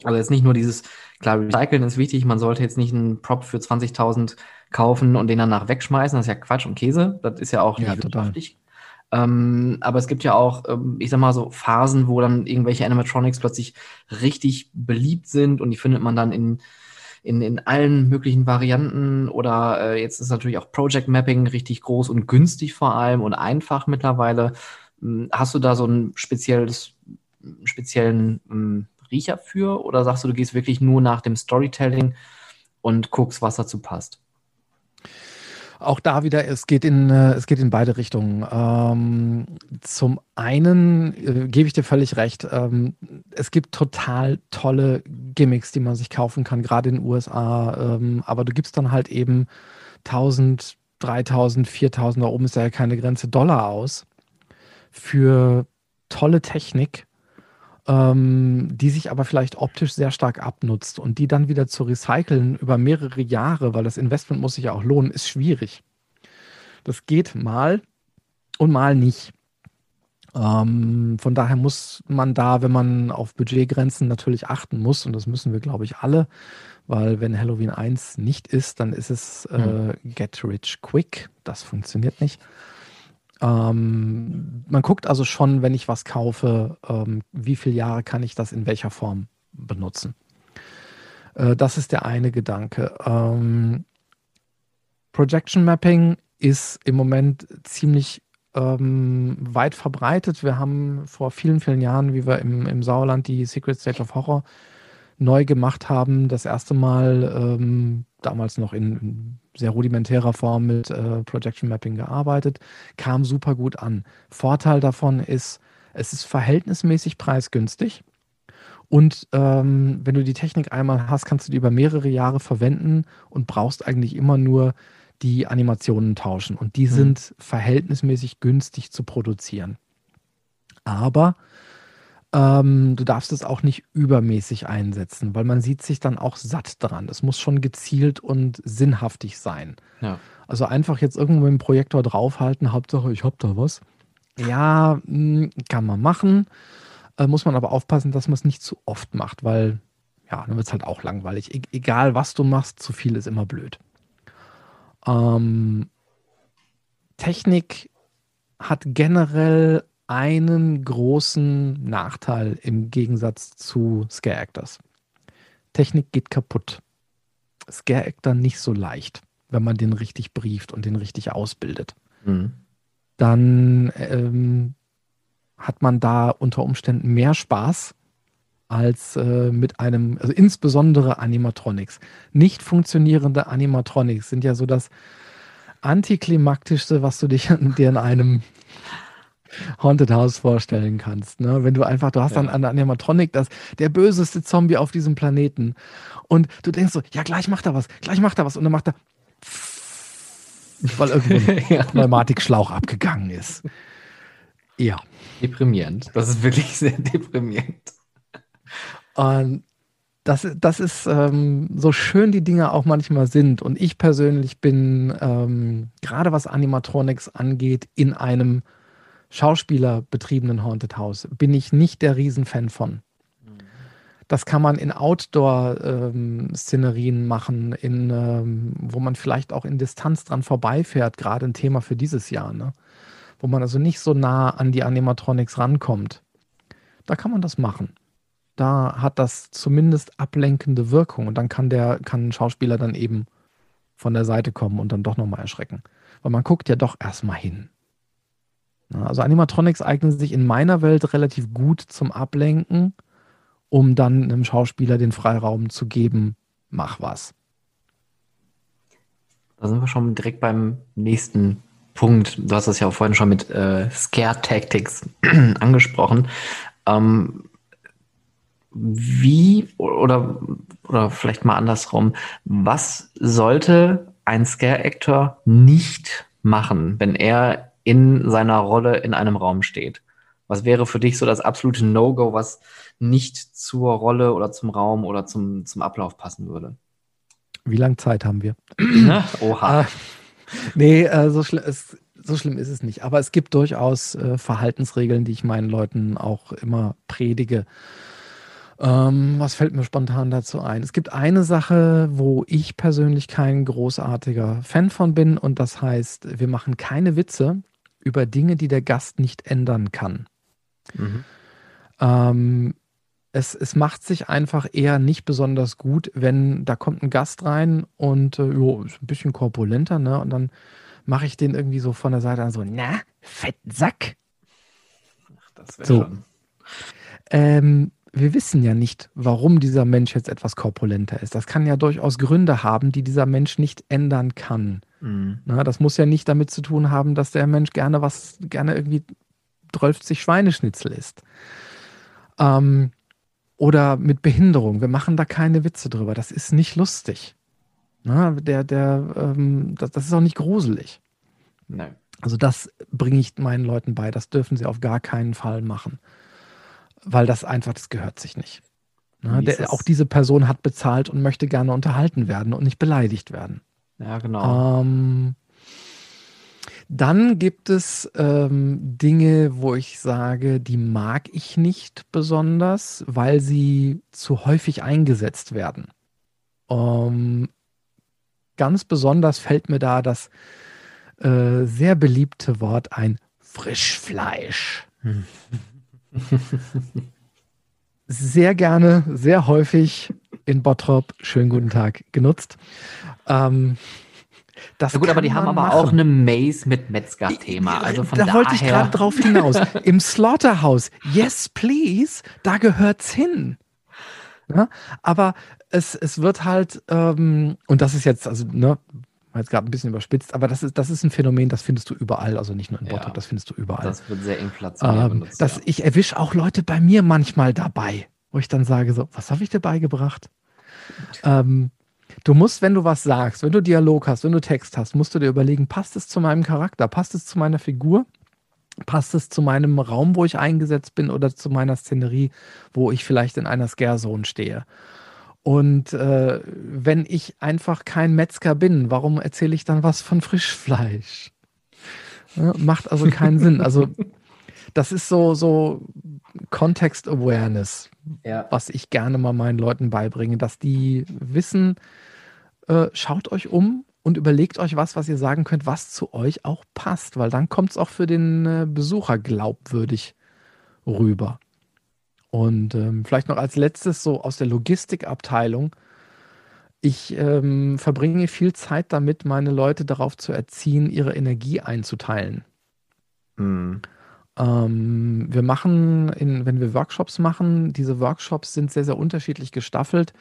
also jetzt nicht nur dieses, klar, Recyceln ist wichtig, man sollte jetzt nicht einen Prop für 20.000 kaufen und den danach wegschmeißen, das ist ja Quatsch und Käse, das ist ja auch nicht ja, wirtschaftlich. Ähm, aber es gibt ja auch, ähm, ich sag mal so, Phasen, wo dann irgendwelche Animatronics plötzlich richtig beliebt sind und die findet man dann in in, in allen möglichen Varianten oder äh, jetzt ist natürlich auch Project Mapping richtig groß und günstig vor allem und einfach mittlerweile. Hm, hast du da so ein spezielles, speziellen hm, Riecher für? Oder sagst du, du gehst wirklich nur nach dem Storytelling und guckst, was dazu passt? Auch da wieder, es geht in, äh, es geht in beide Richtungen. Ähm, zum einen äh, gebe ich dir völlig recht, ähm, es gibt total tolle Gimmicks, die man sich kaufen kann, gerade in den USA. Ähm, aber du gibst dann halt eben 1000, 3000, 4000, da oben ist ja keine Grenze, Dollar aus für tolle Technik, ähm, die sich aber vielleicht optisch sehr stark abnutzt und die dann wieder zu recyceln über mehrere Jahre, weil das Investment muss sich ja auch lohnen, ist schwierig. Das geht mal und mal nicht. Ähm, von daher muss man da, wenn man auf Budgetgrenzen natürlich achten muss, und das müssen wir, glaube ich, alle, weil wenn Halloween 1 nicht ist, dann ist es äh, hm. Get Rich Quick. Das funktioniert nicht. Ähm, man guckt also schon, wenn ich was kaufe, ähm, wie viele Jahre kann ich das in welcher Form benutzen. Äh, das ist der eine Gedanke. Ähm, Projection Mapping ist im Moment ziemlich ähm, weit verbreitet. Wir haben vor vielen, vielen Jahren, wie wir im, im Sauerland die Secret Stage of Horror neu gemacht haben, das erste Mal ähm, damals noch in, in, sehr rudimentärer Form mit äh, Projection Mapping gearbeitet, kam super gut an. Vorteil davon ist, es ist verhältnismäßig preisgünstig. Und ähm, wenn du die Technik einmal hast, kannst du die über mehrere Jahre verwenden und brauchst eigentlich immer nur die Animationen tauschen. Und die mhm. sind verhältnismäßig günstig zu produzieren. Aber ähm, du darfst es auch nicht übermäßig einsetzen, weil man sieht sich dann auch satt dran. Es muss schon gezielt und sinnhaftig sein. Ja. Also einfach jetzt irgendwo mit dem Projektor draufhalten, Hauptsache ich hab da was. Ja, hm, kann man machen. Äh, muss man aber aufpassen, dass man es nicht zu oft macht, weil ja, dann wird es halt auch langweilig. E egal was du machst, zu viel ist immer blöd. Ähm, Technik hat generell einen großen Nachteil im Gegensatz zu Scare Actors. Technik geht kaputt. Scare Actor nicht so leicht, wenn man den richtig brieft und den richtig ausbildet. Mhm. Dann ähm, hat man da unter Umständen mehr Spaß als äh, mit einem, also insbesondere Animatronics. Nicht funktionierende Animatronics sind ja so das antiklimaktischste, was du dich dir in einem Haunted House vorstellen kannst. Ne? Wenn du einfach, du hast dann an Animatronic das, der böseste Zombie auf diesem Planeten. Und du denkst so, ja, gleich macht er was, gleich macht er was. Und dann macht er, weil irgendwo ein ja. Pneumatikschlauch abgegangen ist. Ja. Deprimierend. Das ist wirklich sehr deprimierend. Und das, das ist ähm, so schön die Dinge auch manchmal sind. Und ich persönlich bin, ähm, gerade was Animatronics angeht, in einem schauspielerbetriebenen Haunted House bin ich nicht der Riesenfan von. Das kann man in Outdoor-Szenerien ähm, machen, in, ähm, wo man vielleicht auch in Distanz dran vorbeifährt, gerade ein Thema für dieses Jahr, ne? wo man also nicht so nah an die Animatronics rankommt. Da kann man das machen. Da hat das zumindest ablenkende Wirkung und dann kann der kann ein Schauspieler dann eben von der Seite kommen und dann doch nochmal erschrecken. Weil man guckt ja doch erstmal hin. Also Animatronics eignen sich in meiner Welt relativ gut zum Ablenken, um dann einem Schauspieler den Freiraum zu geben, mach was. Da sind wir schon direkt beim nächsten Punkt. Du hast das ja auch vorhin schon mit äh, Scare Tactics angesprochen. Ähm, wie oder, oder vielleicht mal andersrum, was sollte ein Scare-Actor nicht machen, wenn er in seiner Rolle in einem Raum steht. Was wäre für dich so das absolute No-Go, was nicht zur Rolle oder zum Raum oder zum, zum Ablauf passen würde? Wie lange Zeit haben wir? Oha. Äh, nee, äh, so, schl es, so, schlimm ist es nicht. Aber es gibt durchaus äh, Verhaltensregeln, die ich meinen Leuten auch immer predige. Ähm, was fällt mir spontan dazu ein? Es gibt eine Sache, wo ich persönlich kein großartiger Fan von bin, und das heißt, wir machen keine Witze, über Dinge, die der Gast nicht ändern kann. Mhm. Ähm, es, es macht sich einfach eher nicht besonders gut, wenn da kommt ein Gast rein und äh, jo, ist ein bisschen korpulenter, ne? Und dann mache ich den irgendwie so von der Seite an so, na, Fettsack. Ach, das wäre so. schon. Ähm, wir wissen ja nicht, warum dieser Mensch jetzt etwas korpulenter ist. Das kann ja durchaus Gründe haben, die dieser Mensch nicht ändern kann. Mhm. Na, das muss ja nicht damit zu tun haben, dass der Mensch gerne was, gerne irgendwie 12 Schweineschnitzel isst. Ähm, oder mit Behinderung. Wir machen da keine Witze drüber. Das ist nicht lustig. Na, der, der, ähm, das, das, ist auch nicht gruselig. Nein. Also das bringe ich meinen Leuten bei. Das dürfen sie auf gar keinen Fall machen weil das einfach, das gehört sich nicht. Ne? Der, auch diese Person hat bezahlt und möchte gerne unterhalten werden und nicht beleidigt werden. Ja, genau. Ähm, dann gibt es ähm, Dinge, wo ich sage, die mag ich nicht besonders, weil sie zu häufig eingesetzt werden. Ähm, ganz besonders fällt mir da das äh, sehr beliebte Wort ein Frischfleisch. Hm. sehr gerne, sehr häufig in Bottrop, schönen guten Tag, genutzt. Ähm, das ja gut, aber die haben aber machen. auch eine Maze mit Metzger-Thema. Also von da daher... wollte ich gerade drauf hinaus. Im Slaughterhouse, yes please, da gehört's hin. Ja, aber es, es wird halt, ähm, und das ist jetzt, also, ne, jetzt gerade ein bisschen überspitzt, aber das ist, das ist ein Phänomen, das findest du überall, also nicht nur in Bottrop, ja, das findest du überall. Das wird sehr inflationär ähm, benutzt, das, ja. Ich erwische auch Leute bei mir manchmal dabei, wo ich dann sage so, was habe ich dir beigebracht? Ähm, du musst, wenn du was sagst, wenn du Dialog hast, wenn du Text hast, musst du dir überlegen, passt es zu meinem Charakter, passt es zu meiner Figur? Passt es zu meinem Raum, wo ich eingesetzt bin oder zu meiner Szenerie, wo ich vielleicht in einer Scare-Zone stehe? Und äh, wenn ich einfach kein Metzger bin, warum erzähle ich dann was von Frischfleisch? Ja, macht also keinen Sinn. Also das ist so, so Context Awareness, ja. was ich gerne mal meinen Leuten beibringe, dass die wissen, äh, schaut euch um und überlegt euch was, was ihr sagen könnt, was zu euch auch passt, weil dann kommt es auch für den äh, Besucher glaubwürdig rüber. Und ähm, vielleicht noch als letztes so aus der Logistikabteilung. Ich ähm, verbringe viel Zeit damit, meine Leute darauf zu erziehen, ihre Energie einzuteilen. Mhm. Ähm, wir machen, in, wenn wir Workshops machen, diese Workshops sind sehr, sehr unterschiedlich gestaffelt.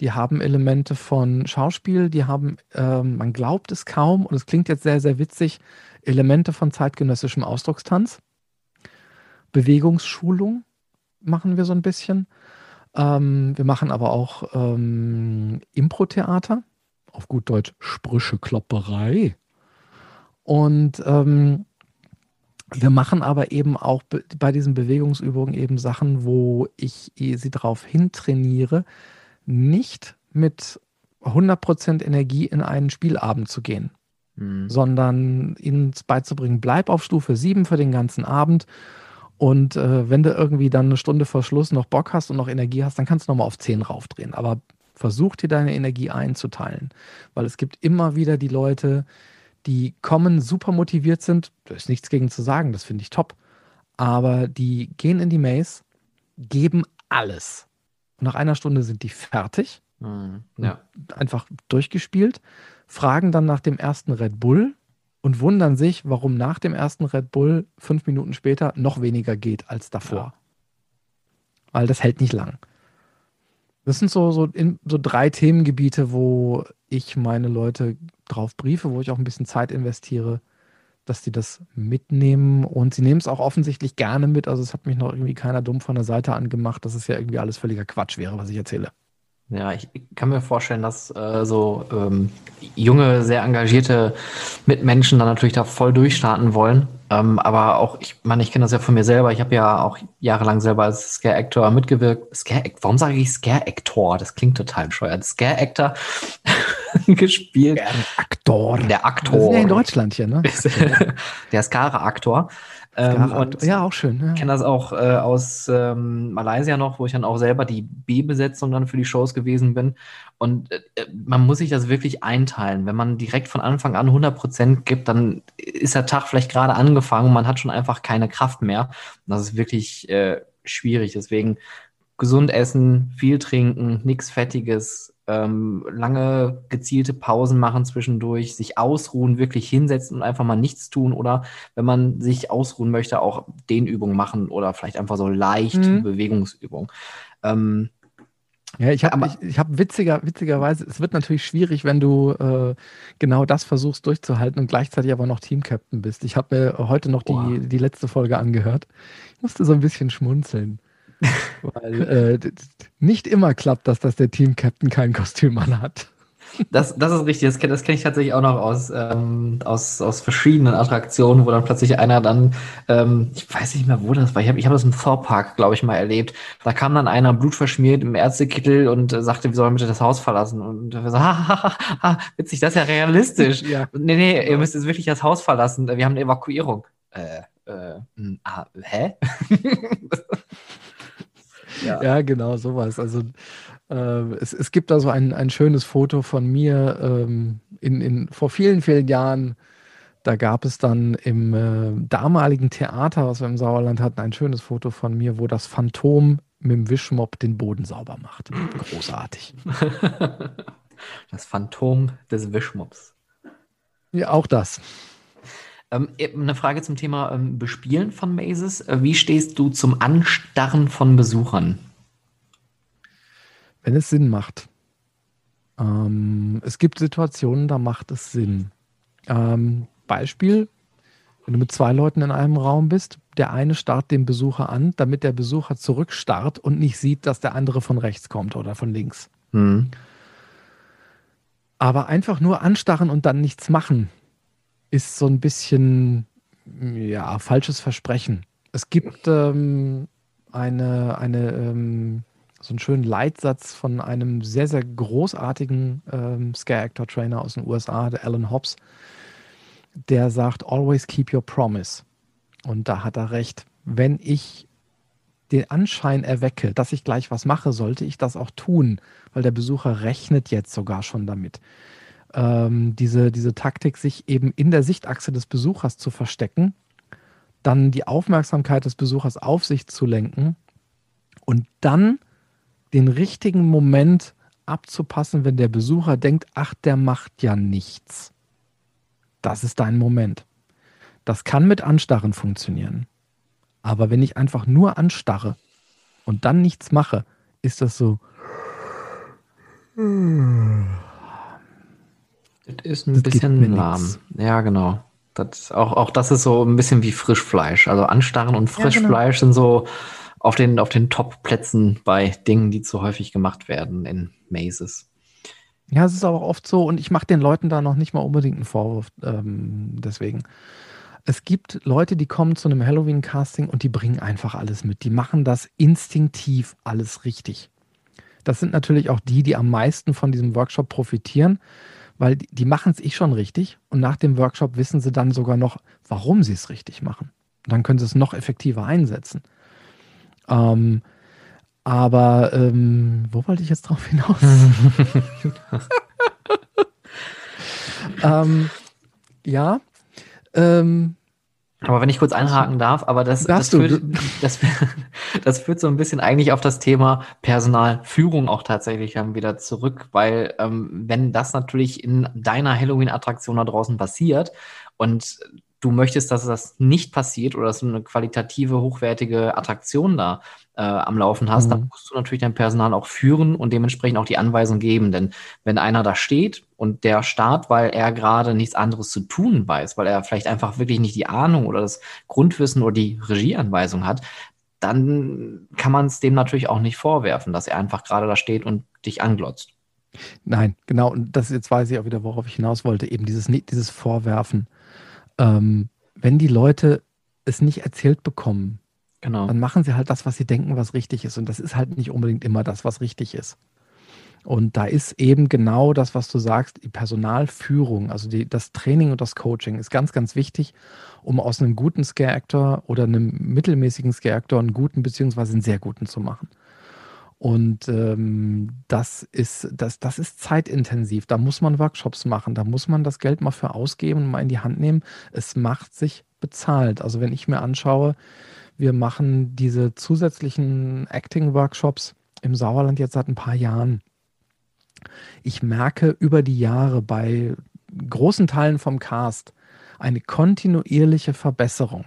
Die haben Elemente von Schauspiel, die haben, ähm, man glaubt es kaum, und es klingt jetzt sehr, sehr witzig, Elemente von zeitgenössischem Ausdruckstanz, Bewegungsschulung, machen wir so ein bisschen. Ähm, wir machen aber auch ähm, Impro-Theater, auf gut Deutsch Sprüche-Klopperei. Und ähm, wir machen aber eben auch bei diesen Bewegungsübungen eben Sachen, wo ich sie darauf hintrainiere, nicht mit 100% Energie in einen Spielabend zu gehen, mhm. sondern ihnen beizubringen, bleib auf Stufe 7 für den ganzen Abend und äh, wenn du irgendwie dann eine Stunde vor Schluss noch Bock hast und noch Energie hast, dann kannst du nochmal auf 10 raufdrehen. Aber versuch dir deine Energie einzuteilen. Weil es gibt immer wieder die Leute, die kommen, super motiviert sind. Da ist nichts gegen zu sagen, das finde ich top. Aber die gehen in die Maze, geben alles. Und nach einer Stunde sind die fertig. Mhm, ja. Einfach durchgespielt, fragen dann nach dem ersten Red Bull und wundern sich, warum nach dem ersten Red Bull fünf Minuten später noch weniger geht als davor. Ja. Weil das hält nicht lang. Das sind so, so, in, so drei Themengebiete, wo ich meine Leute drauf briefe, wo ich auch ein bisschen Zeit investiere, dass die das mitnehmen. Und sie nehmen es auch offensichtlich gerne mit. Also es hat mich noch irgendwie keiner dumm von der Seite angemacht, dass es ja irgendwie alles völliger Quatsch wäre, was ich erzähle. Ja, ich kann mir vorstellen, dass äh, so ähm, junge, sehr engagierte Mitmenschen dann natürlich da voll durchstarten wollen. Ähm, aber auch, ich meine, ich kenne das ja von mir selber. Ich habe ja auch jahrelang selber als Scare-Actor mitgewirkt. Scare Warum sage ich Scare-Actor? Das klingt total bescheuert. Scare-Actor gespielt. Der Aktor. Der Aktor. Wir sind ja in Deutschland hier, ne? Der Skara-Aktor. Ähm, und ja, auch schön. Ich kenne das auch äh, aus ähm, Malaysia noch, wo ich dann auch selber die B-Besetzung dann für die Shows gewesen bin. Und äh, man muss sich das wirklich einteilen. Wenn man direkt von Anfang an 100% gibt, dann ist der Tag vielleicht gerade angefangen und man hat schon einfach keine Kraft mehr. Und das ist wirklich äh, schwierig. Deswegen gesund essen, viel trinken, nichts Fettiges, ähm, lange gezielte Pausen machen zwischendurch, sich ausruhen, wirklich hinsetzen und einfach mal nichts tun oder wenn man sich ausruhen möchte, auch Dehnübungen machen oder vielleicht einfach so leicht mhm. Bewegungsübungen. Ähm, ja, ich habe ich, ich hab witziger, witzigerweise, es wird natürlich schwierig, wenn du äh, genau das versuchst durchzuhalten und gleichzeitig aber noch Team-Captain bist. Ich habe mir heute noch die, die letzte Folge angehört. Ich musste so ein bisschen schmunzeln. Weil äh, nicht immer klappt das, dass der Team-Captain kein Kostüm anhat. Das, das ist richtig, das kenne kenn ich tatsächlich auch noch aus, ähm, aus, aus verschiedenen Attraktionen, wo dann plötzlich einer dann, ähm, ich weiß nicht mehr, wo das war, ich habe ich hab das im Thor Park, glaube ich, mal erlebt. Da kam dann einer blutverschmiert im Ärztekittel und äh, sagte, wir sollen bitte das Haus verlassen. Und wir so, ha, ha, ha, ha, witzig, das ist ja realistisch. ja. Nee, nee, ihr müsst jetzt wirklich das Haus verlassen, wir haben eine Evakuierung. Äh, äh, hm, ah, hä? ja. ja, genau, sowas. Also äh, es, es gibt da so ein, ein schönes Foto von mir ähm, in, in, vor vielen, vielen Jahren. Da gab es dann im äh, damaligen Theater, was wir im Sauerland hatten, ein schönes Foto von mir, wo das Phantom mit dem Wischmopp den Boden sauber macht. Großartig. Das Phantom des Wischmops. Ja, auch das. Ähm, eine Frage zum Thema ähm, Bespielen von Mazes. Äh, wie stehst du zum Anstarren von Besuchern? Wenn es Sinn macht. Ähm, es gibt Situationen, da macht es Sinn. Ähm, Beispiel, wenn du mit zwei Leuten in einem Raum bist, der eine starrt den Besucher an, damit der Besucher zurückstarrt und nicht sieht, dass der andere von rechts kommt oder von links. Hm. Aber einfach nur anstarren und dann nichts machen, ist so ein bisschen ja, falsches Versprechen. Es gibt ähm, eine, eine ähm, so einen schönen Leitsatz von einem sehr, sehr großartigen ähm, Scare-Actor-Trainer aus den USA, der Alan Hobbs, der sagt, always keep your promise. Und da hat er recht. Wenn ich den Anschein erwecke, dass ich gleich was mache, sollte ich das auch tun, weil der Besucher rechnet jetzt sogar schon damit. Ähm, diese, diese Taktik, sich eben in der Sichtachse des Besuchers zu verstecken, dann die Aufmerksamkeit des Besuchers auf sich zu lenken und dann den richtigen Moment abzupassen, wenn der Besucher denkt, ach, der macht ja nichts. Das ist dein Moment. Das kann mit Anstarren funktionieren. Aber wenn ich einfach nur anstarre und dann nichts mache, ist das so. Ist ein das bisschen lahm. Ja, genau. Das, auch, auch das ist so ein bisschen wie Frischfleisch. Also Anstarren und Frischfleisch ja, genau. sind so auf den, auf den Top-Plätzen bei Dingen, die zu häufig gemacht werden in Mazes. Ja, es ist aber oft so und ich mache den Leuten da noch nicht mal unbedingt einen Vorwurf ähm, deswegen. Es gibt Leute, die kommen zu einem Halloween-Casting und die bringen einfach alles mit. Die machen das instinktiv alles richtig. Das sind natürlich auch die, die am meisten von diesem Workshop profitieren, weil die, die machen es eh schon richtig und nach dem Workshop wissen sie dann sogar noch, warum sie es richtig machen. Und dann können sie es noch effektiver einsetzen. Ähm, aber ähm, wo wollte ich jetzt drauf hinaus? ähm, ja. Ähm, aber wenn ich kurz einhaken darf, aber das, das führt, das, das, führt so ein bisschen eigentlich auf das Thema Personalführung auch tatsächlich dann wieder zurück, weil ähm, wenn das natürlich in deiner Halloween-Attraktion da draußen passiert und du möchtest, dass das nicht passiert oder dass du eine qualitative, hochwertige Attraktion da äh, am Laufen hast, mhm. dann musst du natürlich dein Personal auch führen und dementsprechend auch die Anweisung geben. Denn wenn einer da steht und der starrt, weil er gerade nichts anderes zu tun weiß, weil er vielleicht einfach wirklich nicht die Ahnung oder das Grundwissen oder die Regieanweisung hat, dann kann man es dem natürlich auch nicht vorwerfen, dass er einfach gerade da steht und dich anglotzt. Nein, genau. Und das jetzt weiß ich auch wieder, worauf ich hinaus wollte. Eben dieses, dieses Vorwerfen ähm, wenn die Leute es nicht erzählt bekommen, genau. dann machen sie halt das, was sie denken, was richtig ist. Und das ist halt nicht unbedingt immer das, was richtig ist. Und da ist eben genau das, was du sagst, die Personalführung, also die, das Training und das Coaching ist ganz, ganz wichtig, um aus einem guten Scare-Actor oder einem mittelmäßigen Scare-Actor einen guten beziehungsweise einen sehr guten zu machen. Und ähm, das, ist, das, das ist zeitintensiv. Da muss man Workshops machen, da muss man das Geld mal für ausgeben und mal in die Hand nehmen. Es macht sich bezahlt. Also wenn ich mir anschaue, wir machen diese zusätzlichen Acting-Workshops im Sauerland jetzt seit ein paar Jahren. Ich merke über die Jahre bei großen Teilen vom Cast eine kontinuierliche Verbesserung.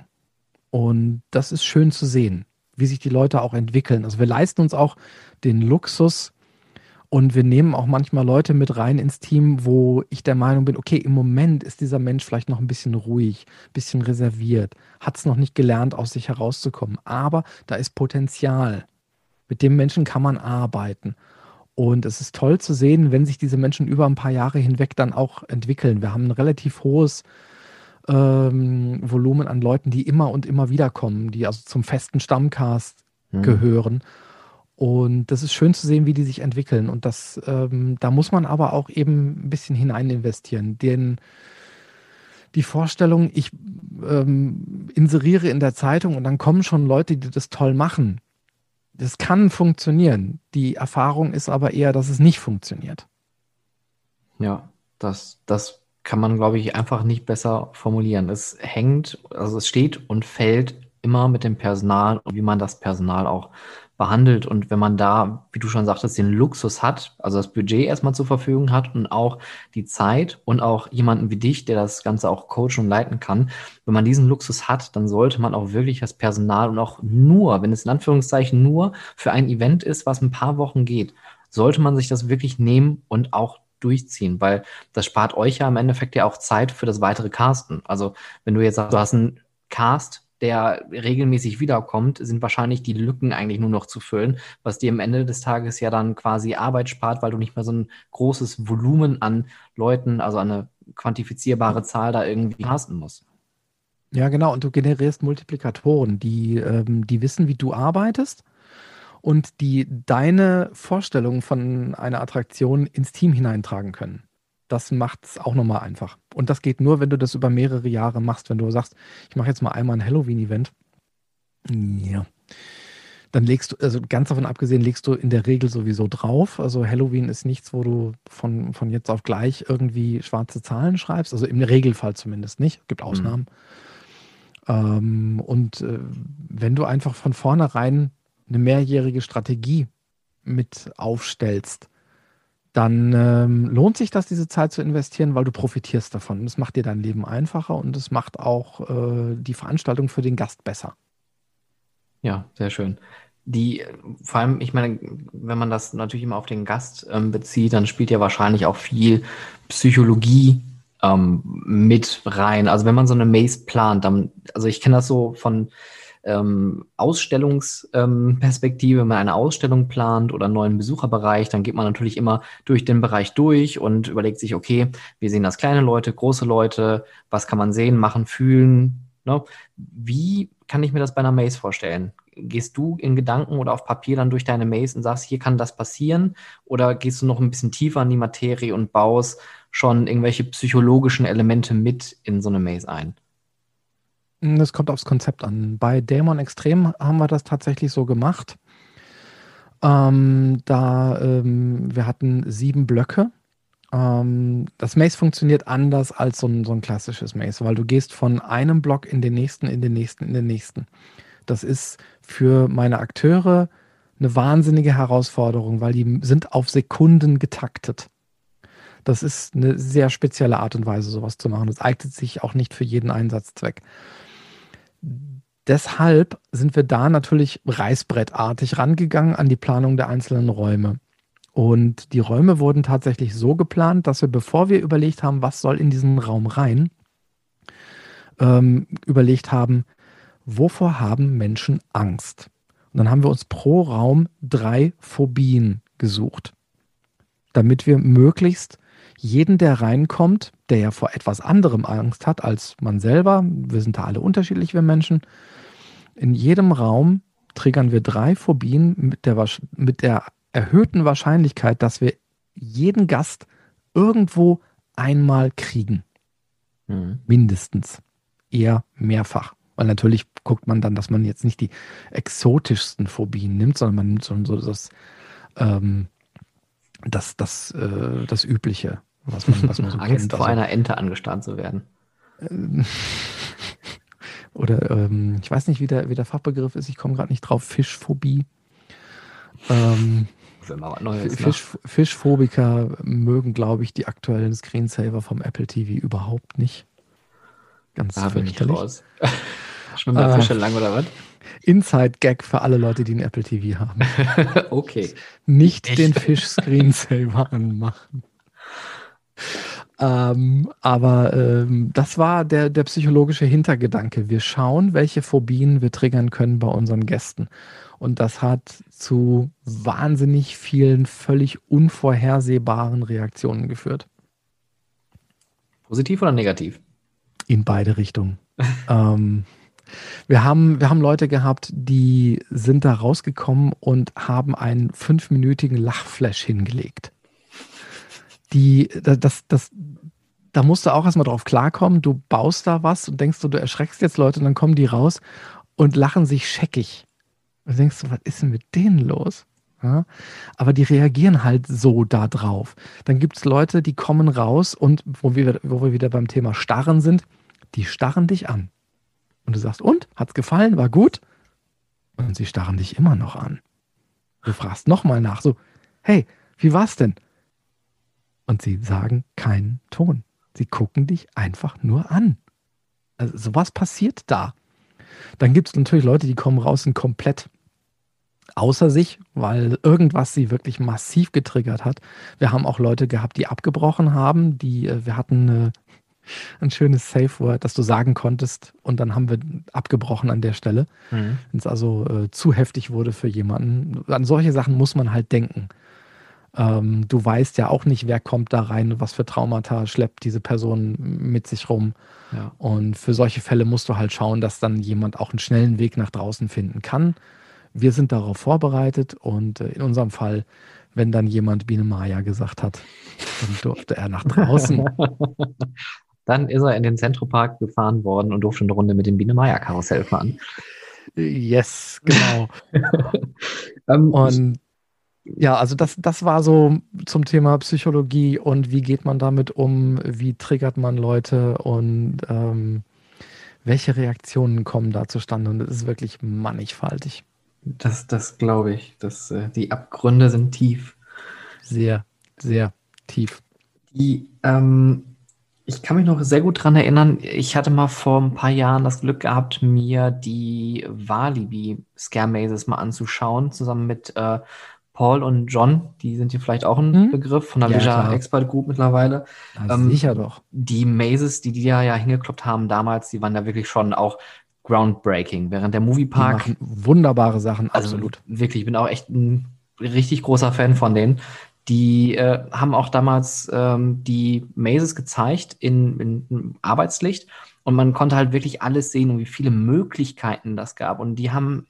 Und das ist schön zu sehen wie sich die Leute auch entwickeln. Also wir leisten uns auch den Luxus und wir nehmen auch manchmal Leute mit rein ins Team, wo ich der Meinung bin, okay, im Moment ist dieser Mensch vielleicht noch ein bisschen ruhig, ein bisschen reserviert, hat es noch nicht gelernt, aus sich herauszukommen. Aber da ist Potenzial. Mit dem Menschen kann man arbeiten. Und es ist toll zu sehen, wenn sich diese Menschen über ein paar Jahre hinweg dann auch entwickeln. Wir haben ein relativ hohes ähm, Volumen an Leuten, die immer und immer wieder kommen, die also zum festen Stammcast hm. gehören. Und das ist schön zu sehen, wie die sich entwickeln. Und das, ähm, da muss man aber auch eben ein bisschen hinein investieren. Den, die Vorstellung, ich ähm, inseriere in der Zeitung und dann kommen schon Leute, die das toll machen. Das kann funktionieren. Die Erfahrung ist aber eher, dass es nicht funktioniert. Ja, das, das kann man, glaube ich, einfach nicht besser formulieren. Es hängt, also es steht und fällt immer mit dem Personal und wie man das Personal auch behandelt. Und wenn man da, wie du schon sagtest, den Luxus hat, also das Budget erstmal zur Verfügung hat und auch die Zeit und auch jemanden wie dich, der das Ganze auch coachen und leiten kann, wenn man diesen Luxus hat, dann sollte man auch wirklich das Personal und auch nur, wenn es in Anführungszeichen nur für ein Event ist, was ein paar Wochen geht, sollte man sich das wirklich nehmen und auch durchziehen, weil das spart euch ja im Endeffekt ja auch Zeit für das weitere Casten. Also wenn du jetzt sagst, du hast einen Cast, der regelmäßig wiederkommt, sind wahrscheinlich die Lücken eigentlich nur noch zu füllen, was dir am Ende des Tages ja dann quasi Arbeit spart, weil du nicht mehr so ein großes Volumen an Leuten, also eine quantifizierbare Zahl da irgendwie casten musst. Ja, genau. Und du generierst Multiplikatoren, die, ähm, die wissen, wie du arbeitest und die deine Vorstellung von einer Attraktion ins Team hineintragen können. Das macht es auch nochmal einfach. Und das geht nur, wenn du das über mehrere Jahre machst. Wenn du sagst, ich mache jetzt mal einmal ein Halloween-Event. Ja. Dann legst du, also ganz davon abgesehen, legst du in der Regel sowieso drauf. Also Halloween ist nichts, wo du von, von jetzt auf gleich irgendwie schwarze Zahlen schreibst. Also im Regelfall zumindest nicht. Es Gibt mhm. Ausnahmen. Mhm. Ähm, und äh, wenn du einfach von vornherein eine mehrjährige Strategie mit aufstellst, dann ähm, lohnt sich das, diese Zeit zu investieren, weil du profitierst davon. Das macht dir dein Leben einfacher und es macht auch äh, die Veranstaltung für den Gast besser. Ja, sehr schön. Die, vor allem, ich meine, wenn man das natürlich immer auf den Gast ähm, bezieht, dann spielt ja wahrscheinlich auch viel Psychologie ähm, mit rein. Also wenn man so eine Maze plant, dann, also ich kenne das so von ähm, Ausstellungsperspektive, ähm, wenn man eine Ausstellung plant oder einen neuen Besucherbereich, dann geht man natürlich immer durch den Bereich durch und überlegt sich, okay, wie sehen das kleine Leute, große Leute, was kann man sehen, machen, fühlen. Ne? Wie kann ich mir das bei einer Maze vorstellen? Gehst du in Gedanken oder auf Papier dann durch deine Maze und sagst, hier kann das passieren? Oder gehst du noch ein bisschen tiefer in die Materie und baust schon irgendwelche psychologischen Elemente mit in so eine Maze ein? Das kommt aufs Konzept an. Bei Dämon Extrem haben wir das tatsächlich so gemacht. Ähm, da ähm, wir hatten sieben Blöcke. Ähm, das Maze funktioniert anders als so ein, so ein klassisches Maze, weil du gehst von einem Block in den nächsten, in den nächsten, in den nächsten. Das ist für meine Akteure eine wahnsinnige Herausforderung, weil die sind auf Sekunden getaktet. Das ist eine sehr spezielle Art und Weise, sowas zu machen. Das eignet sich auch nicht für jeden Einsatzzweck. Deshalb sind wir da natürlich reißbrettartig rangegangen an die Planung der einzelnen Räume. Und die Räume wurden tatsächlich so geplant, dass wir, bevor wir überlegt haben, was soll in diesen Raum rein, ähm, überlegt haben, wovor haben Menschen Angst? Und dann haben wir uns pro Raum drei Phobien gesucht, damit wir möglichst jeden, der reinkommt, der ja vor etwas anderem Angst hat als man selber, wir sind da alle unterschiedlich, wir Menschen, in jedem Raum triggern wir drei Phobien mit der, mit der erhöhten Wahrscheinlichkeit, dass wir jeden Gast irgendwo einmal kriegen. Mhm. Mindestens. Eher mehrfach. Weil natürlich guckt man dann, dass man jetzt nicht die exotischsten Phobien nimmt, sondern man nimmt so, so das, ähm, das, das, äh, das Übliche, was man, was man so Angst kennt. vor also, einer Ente angestarrt zu werden. oder ähm, ich weiß nicht, wie der, wie der Fachbegriff ist, ich komme gerade nicht drauf, Fischphobie. Ähm, Neues, Fisch, ne? Fischphobiker mögen, glaube ich, die aktuellen Screensaver vom Apple TV überhaupt nicht. Ganz da fürchterlich. Schwimmen da Fische äh, lang oder was? Inside-Gag für alle Leute, die ein Apple TV haben. okay. Nicht ich. den Fisch-Screensaver anmachen. Ähm, aber ähm, das war der, der psychologische Hintergedanke. Wir schauen, welche Phobien wir triggern können bei unseren Gästen. Und das hat zu wahnsinnig vielen völlig unvorhersehbaren Reaktionen geführt. Positiv oder negativ? In beide Richtungen. ähm, wir haben, wir haben Leute gehabt, die sind da rausgekommen und haben einen fünfminütigen Lachflash hingelegt die, das, das, da musst du auch erstmal drauf klarkommen. Du baust da was und denkst du, du erschreckst jetzt Leute und dann kommen die raus und lachen sich scheckig. Und denkst du, was ist denn mit denen los? Ja? Aber die reagieren halt so da drauf. Dann gibt es Leute, die kommen raus und wo wir, wo wir wieder beim Thema Starren sind, die starren dich an. Und du sagst, und? Hat's gefallen? War gut? Und sie starren dich immer noch an. Du fragst nochmal nach, so, hey, wie war's denn? Und sie sagen keinen Ton. Sie gucken dich einfach nur an. Also sowas passiert da. Dann gibt es natürlich Leute, die kommen raus und komplett außer sich, weil irgendwas sie wirklich massiv getriggert hat. Wir haben auch Leute gehabt, die abgebrochen haben. Die, äh, wir hatten eine, ein schönes Safe Word, das du sagen konntest und dann haben wir abgebrochen an der Stelle. Mhm. Wenn es also äh, zu heftig wurde für jemanden. An solche Sachen muss man halt denken. Ähm, du weißt ja auch nicht, wer kommt da rein, was für Traumata schleppt diese Person mit sich rum. Ja. Und für solche Fälle musst du halt schauen, dass dann jemand auch einen schnellen Weg nach draußen finden kann. Wir sind darauf vorbereitet und äh, in unserem Fall, wenn dann jemand Biene Maya gesagt hat, dann durfte er nach draußen. dann ist er in den Zentropark gefahren worden und durfte eine Runde mit dem Biene Maya Karussell fahren. Yes, genau. ähm, und ja, also das, das war so zum Thema Psychologie und wie geht man damit um, wie triggert man Leute und ähm, welche Reaktionen kommen da zustande. Und es ist wirklich mannigfaltig. Das, das glaube ich. Das, äh, die Abgründe sind tief. Sehr, sehr tief. Die, ähm, ich kann mich noch sehr gut daran erinnern, ich hatte mal vor ein paar Jahren das Glück gehabt, mir die Walibi Scare Mazes mal anzuschauen, zusammen mit äh, Paul und John, die sind hier vielleicht auch ein hm? Begriff von der ja, Leisure Expert Group mittlerweile. Ähm, sicher doch. Die Mazes, die die ja, ja hingekloppt haben damals, die waren ja wirklich schon auch groundbreaking. Während der Moviepark. wunderbare Sachen, also absolut. Wirklich, ich bin auch echt ein richtig großer Fan von denen. Die äh, haben auch damals ähm, die Mazes gezeigt in, in Arbeitslicht und man konnte halt wirklich alles sehen und wie viele Möglichkeiten das gab. Und die haben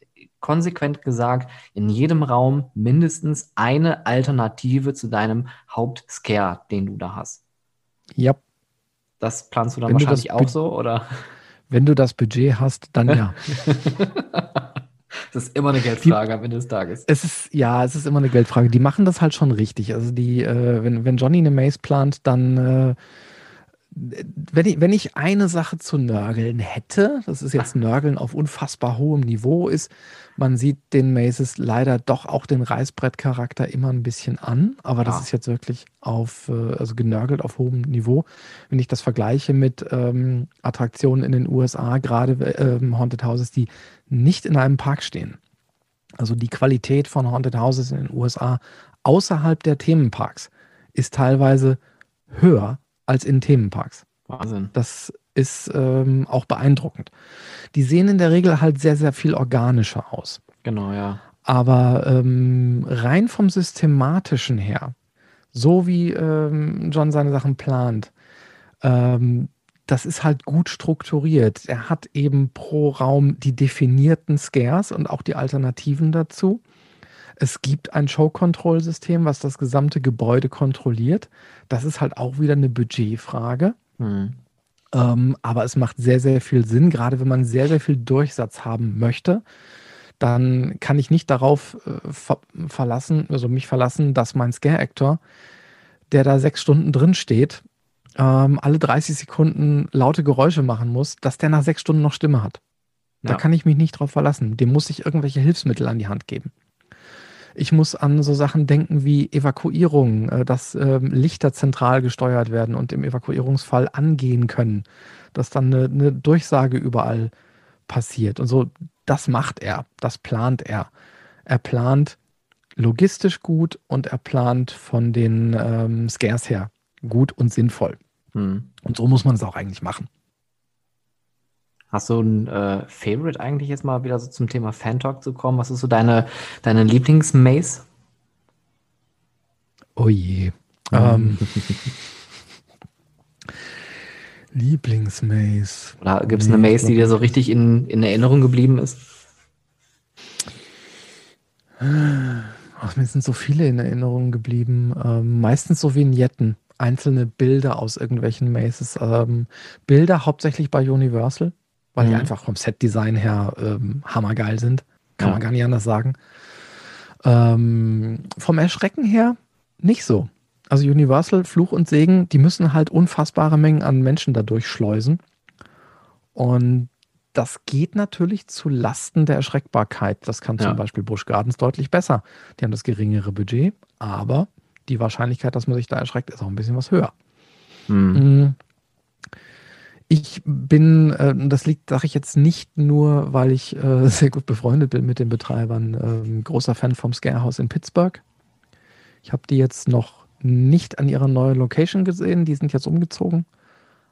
konsequent gesagt, in jedem Raum mindestens eine Alternative zu deinem Hauptscare, den du da hast. Ja. Das planst du dann wenn wahrscheinlich du auch so, oder? Wenn du das Budget hast, dann ja. das ist immer eine Geldfrage die, am Ende des Tages. Es ist, ja, es ist immer eine Geldfrage. Die machen das halt schon richtig. Also die, äh, wenn, wenn Johnny eine Maze plant, dann äh, wenn ich, wenn ich eine Sache zu nörgeln hätte, das ist jetzt Nörgeln auf unfassbar hohem Niveau, ist, man sieht den Maces leider doch auch den Reißbrettcharakter immer ein bisschen an, aber ja. das ist jetzt wirklich auf, äh, also genörgelt auf hohem Niveau. Wenn ich das vergleiche mit ähm, Attraktionen in den USA, gerade ähm, Haunted Houses, die nicht in einem Park stehen. Also die Qualität von Haunted Houses in den USA außerhalb der Themenparks ist teilweise höher als in Themenparks. Wahnsinn. Das ist ähm, auch beeindruckend. Die sehen in der Regel halt sehr, sehr viel organischer aus. Genau, ja. Aber ähm, rein vom Systematischen her, so wie ähm, John seine Sachen plant, ähm, das ist halt gut strukturiert. Er hat eben pro Raum die definierten Scares und auch die Alternativen dazu. Es gibt ein Show-Control-System, was das gesamte Gebäude kontrolliert. Das ist halt auch wieder eine Budgetfrage. Mhm. Ähm, aber es macht sehr, sehr viel Sinn, gerade wenn man sehr, sehr viel Durchsatz haben möchte. Dann kann ich nicht darauf äh, ver verlassen, also mich verlassen, dass mein Scare-Actor, der da sechs Stunden drin steht, ähm, alle 30 Sekunden laute Geräusche machen muss, dass der nach sechs Stunden noch Stimme hat. Ja. Da kann ich mich nicht drauf verlassen. Dem muss ich irgendwelche Hilfsmittel an die Hand geben. Ich muss an so Sachen denken wie Evakuierung, äh, dass ähm, Lichter zentral gesteuert werden und im Evakuierungsfall angehen können, dass dann eine, eine Durchsage überall passiert. Und so das macht er, das plant er. Er plant logistisch gut und er plant von den ähm, Scares her gut und sinnvoll. Hm. Und so muss man es auch eigentlich machen. Hast du ein äh, Favorite eigentlich jetzt mal wieder so zum Thema Fan-Talk zu kommen? Was ist so deine, deine Lieblings-Maze? Oh je. Ähm, Lieblings-Maze. Oder gibt es eine Maze, die dir so richtig in, in Erinnerung geblieben ist? Ach, mir sind so viele in Erinnerung geblieben. Ähm, meistens so Vignetten, einzelne Bilder aus irgendwelchen Mazes. Ähm, Bilder hauptsächlich bei Universal, weil mhm. die einfach vom Set-Design her ähm, hammergeil sind. Kann ja. man gar nicht anders sagen. Ähm, vom Erschrecken her nicht so. Also Universal, Fluch und Segen, die müssen halt unfassbare Mengen an Menschen dadurch schleusen. Und das geht natürlich zu Lasten der Erschreckbarkeit. Das kann zum ja. Beispiel Busch Gardens deutlich besser. Die haben das geringere Budget, aber die Wahrscheinlichkeit, dass man sich da erschreckt, ist auch ein bisschen was höher. Mhm. Ich bin, äh, das liegt, sage ich jetzt nicht nur, weil ich äh, sehr gut befreundet bin mit den Betreibern, äh, großer Fan vom Scarehouse in Pittsburgh. Ich habe die jetzt noch nicht an ihrer neuen Location gesehen, die sind jetzt umgezogen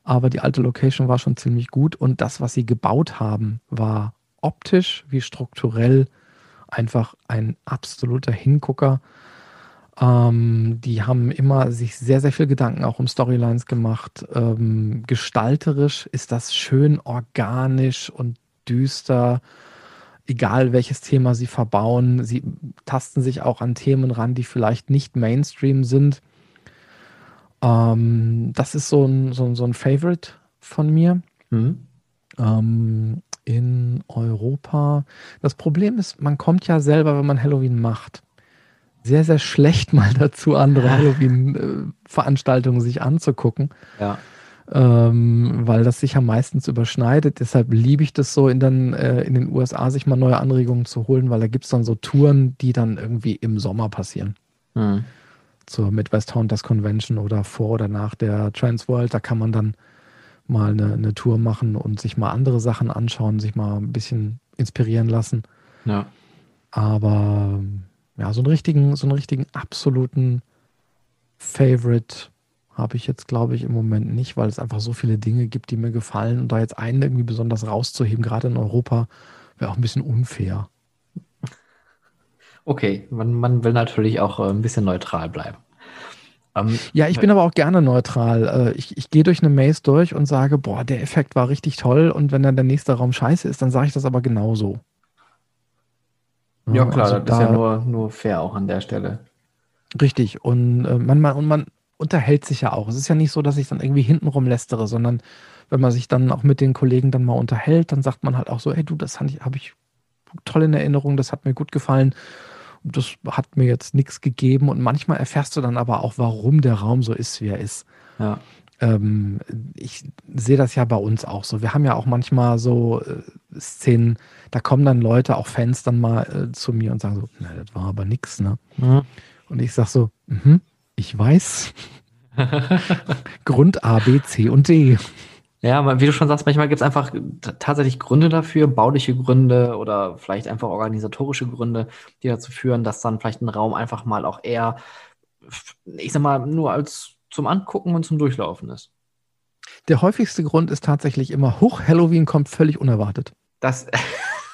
aber die alte Location war schon ziemlich gut und das, was sie gebaut haben, war optisch wie strukturell einfach ein absoluter Hingucker. Ähm, die haben immer sich sehr, sehr viel Gedanken auch um Storylines gemacht. Ähm, gestalterisch ist das schön organisch und düster. Egal welches Thema sie verbauen, sie tasten sich auch an Themen ran, die vielleicht nicht Mainstream sind ähm, das ist so ein, so, so ein Favorite von mir. Mhm. Ähm, in Europa. Das Problem ist, man kommt ja selber, wenn man Halloween macht, sehr, sehr schlecht mal dazu, andere Halloween-Veranstaltungen sich anzugucken. Ja. Ähm, weil das sich ja meistens überschneidet. Deshalb liebe ich das so, in, dann, äh, in den USA sich mal neue Anregungen zu holen, weil da gibt es dann so Touren, die dann irgendwie im Sommer passieren. Mhm zur Midwest Hunters Convention oder vor oder nach der Transworld. Da kann man dann mal eine, eine, Tour machen und sich mal andere Sachen anschauen, sich mal ein bisschen inspirieren lassen. Ja. Aber ja, so einen richtigen, so einen richtigen absoluten Favorite habe ich jetzt, glaube ich, im Moment nicht, weil es einfach so viele Dinge gibt, die mir gefallen. Und da jetzt einen irgendwie besonders rauszuheben, gerade in Europa, wäre auch ein bisschen unfair. Okay, man, man will natürlich auch äh, ein bisschen neutral bleiben. Ähm, ja, ich bin aber auch gerne neutral. Äh, ich, ich gehe durch eine Maze durch und sage, boah, der Effekt war richtig toll. Und wenn dann der nächste Raum scheiße ist, dann sage ich das aber genauso. Ja, ja klar, also das da, ist ja nur, nur fair auch an der Stelle. Richtig. Und, äh, man, man, und man unterhält sich ja auch. Es ist ja nicht so, dass ich dann irgendwie hintenrum lästere, sondern wenn man sich dann auch mit den Kollegen dann mal unterhält, dann sagt man halt auch so, hey du, das habe ich toll in Erinnerung, das hat mir gut gefallen das hat mir jetzt nichts gegeben. Und manchmal erfährst du dann aber auch, warum der Raum so ist, wie er ist. Ja. Ähm, ich sehe das ja bei uns auch so. Wir haben ja auch manchmal so äh, Szenen, da kommen dann Leute, auch Fans, dann mal äh, zu mir und sagen so, na, das war aber nix, ne? Mhm. Und ich sag so, mm ich weiß. Grund A, B, C und D. Ja, wie du schon sagst, manchmal gibt es einfach tatsächlich Gründe dafür, bauliche Gründe oder vielleicht einfach organisatorische Gründe, die dazu führen, dass dann vielleicht ein Raum einfach mal auch eher, ich sag mal, nur als zum Angucken und zum Durchlaufen ist. Der häufigste Grund ist tatsächlich immer, hoch, Halloween kommt völlig unerwartet. Das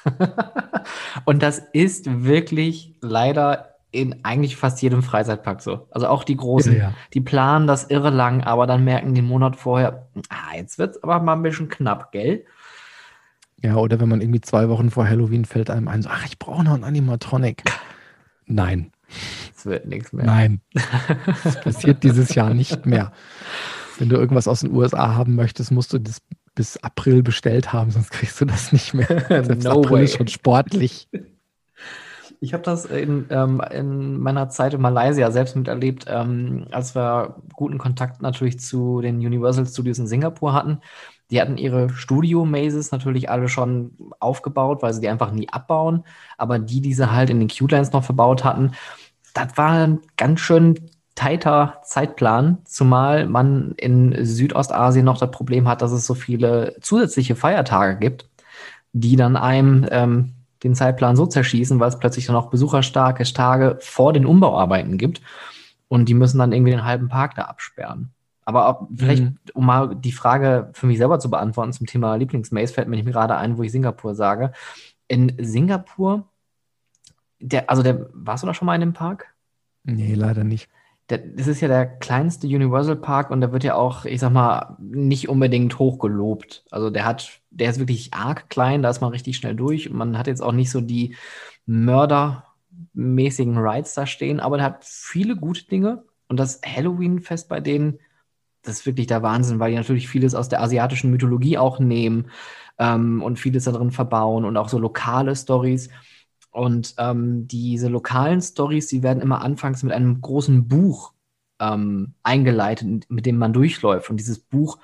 und das ist wirklich leider in eigentlich fast jedem Freizeitpark so. Also auch die Großen, ja, ja. die planen das irre lang, aber dann merken den Monat vorher, ah, jetzt wird es aber mal ein bisschen knapp, gell? Ja, oder wenn man irgendwie zwei Wochen vor Halloween fällt einem ein, so, ach, ich brauche noch einen Animatronic. Nein. Es wird nichts mehr. Nein. Das passiert dieses Jahr nicht mehr. Wenn du irgendwas aus den USA haben möchtest, musst du das bis April bestellt haben, sonst kriegst du das nicht mehr. Selbst no April way. ist schon sportlich. Ich habe das in, ähm, in meiner Zeit in Malaysia selbst miterlebt, ähm, als wir guten Kontakt natürlich zu den Universal Studios in Singapur hatten. Die hatten ihre Studio-Mazes natürlich alle schon aufgebaut, weil sie die einfach nie abbauen. Aber die, die sie halt in den Q-Lines noch verbaut hatten, das war ein ganz schön tighter Zeitplan, zumal man in Südostasien noch das Problem hat, dass es so viele zusätzliche Feiertage gibt die dann einem ähm, den Zeitplan so zerschießen, weil es plötzlich dann auch besucherstarke Tage vor den Umbauarbeiten gibt. Und die müssen dann irgendwie den halben Park da absperren. Aber auch, vielleicht, mhm. um mal die Frage für mich selber zu beantworten zum Thema Lieblingsmaze, fällt mir gerade ein, wo ich Singapur sage. In Singapur, der, also der, warst du da schon mal in dem Park? Nee, leider nicht der, das ist ja der kleinste Universal Park und der wird ja auch, ich sag mal, nicht unbedingt hoch gelobt. Also der hat, der ist wirklich arg klein, da ist man richtig schnell durch und man hat jetzt auch nicht so die mördermäßigen Rides da stehen, aber der hat viele gute Dinge und das Halloween-Fest bei denen, das ist wirklich der Wahnsinn, weil die natürlich vieles aus der asiatischen Mythologie auch nehmen ähm, und vieles da drin verbauen und auch so lokale Stories. Und ähm, diese lokalen Stories, die werden immer anfangs mit einem großen Buch ähm, eingeleitet, mit dem man durchläuft. Und dieses Buch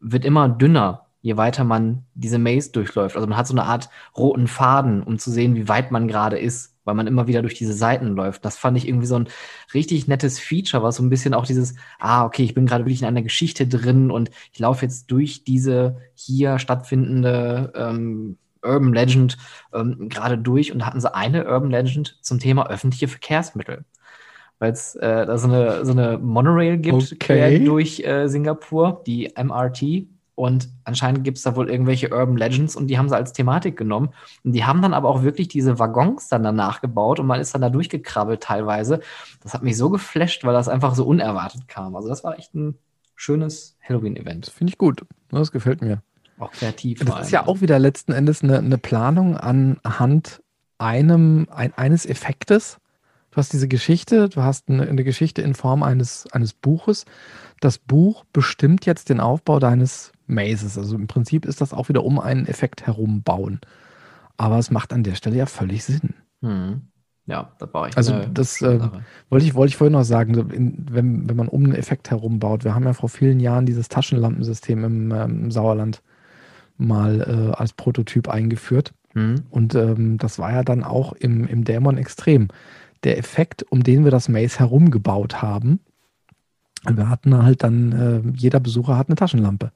wird immer dünner, je weiter man diese Maze durchläuft. Also man hat so eine Art roten Faden, um zu sehen, wie weit man gerade ist, weil man immer wieder durch diese Seiten läuft. Das fand ich irgendwie so ein richtig nettes Feature, was so ein bisschen auch dieses, ah, okay, ich bin gerade wirklich in einer Geschichte drin und ich laufe jetzt durch diese hier stattfindende ähm, Urban Legend ähm, gerade durch und da hatten sie eine Urban Legend zum Thema öffentliche Verkehrsmittel. Weil es äh, da so eine, so eine Monorail gibt, okay. quer durch äh, Singapur, die MRT. Und anscheinend gibt es da wohl irgendwelche Urban Legends und die haben sie als Thematik genommen. Und die haben dann aber auch wirklich diese Waggons dann danach gebaut und man ist dann da durchgekrabbelt teilweise. Das hat mich so geflasht, weil das einfach so unerwartet kam. Also das war echt ein schönes Halloween-Event. Finde ich gut. Das gefällt mir. Auch kreativ. Das ist ja auch wieder letzten Endes eine, eine Planung anhand einem, ein, eines Effektes. Du hast diese Geschichte, du hast eine, eine, Geschichte in Form eines, eines Buches. Das Buch bestimmt jetzt den Aufbau deines Mazes. Also im Prinzip ist das auch wieder um einen Effekt herum bauen. Aber es macht an der Stelle ja völlig Sinn. Hm. Ja, da baue ich. Also das äh, wollte ich, wollte ich vorhin noch sagen, in, wenn, wenn man um einen Effekt herum baut. Wir haben ja vor vielen Jahren dieses Taschenlampensystem im, ähm, im Sauerland mal äh, als Prototyp eingeführt. Mhm. Und ähm, das war ja dann auch im, im Dämon extrem. Der Effekt, um den wir das Maze herumgebaut haben, wir hatten halt dann, äh, jeder Besucher hat eine Taschenlampe.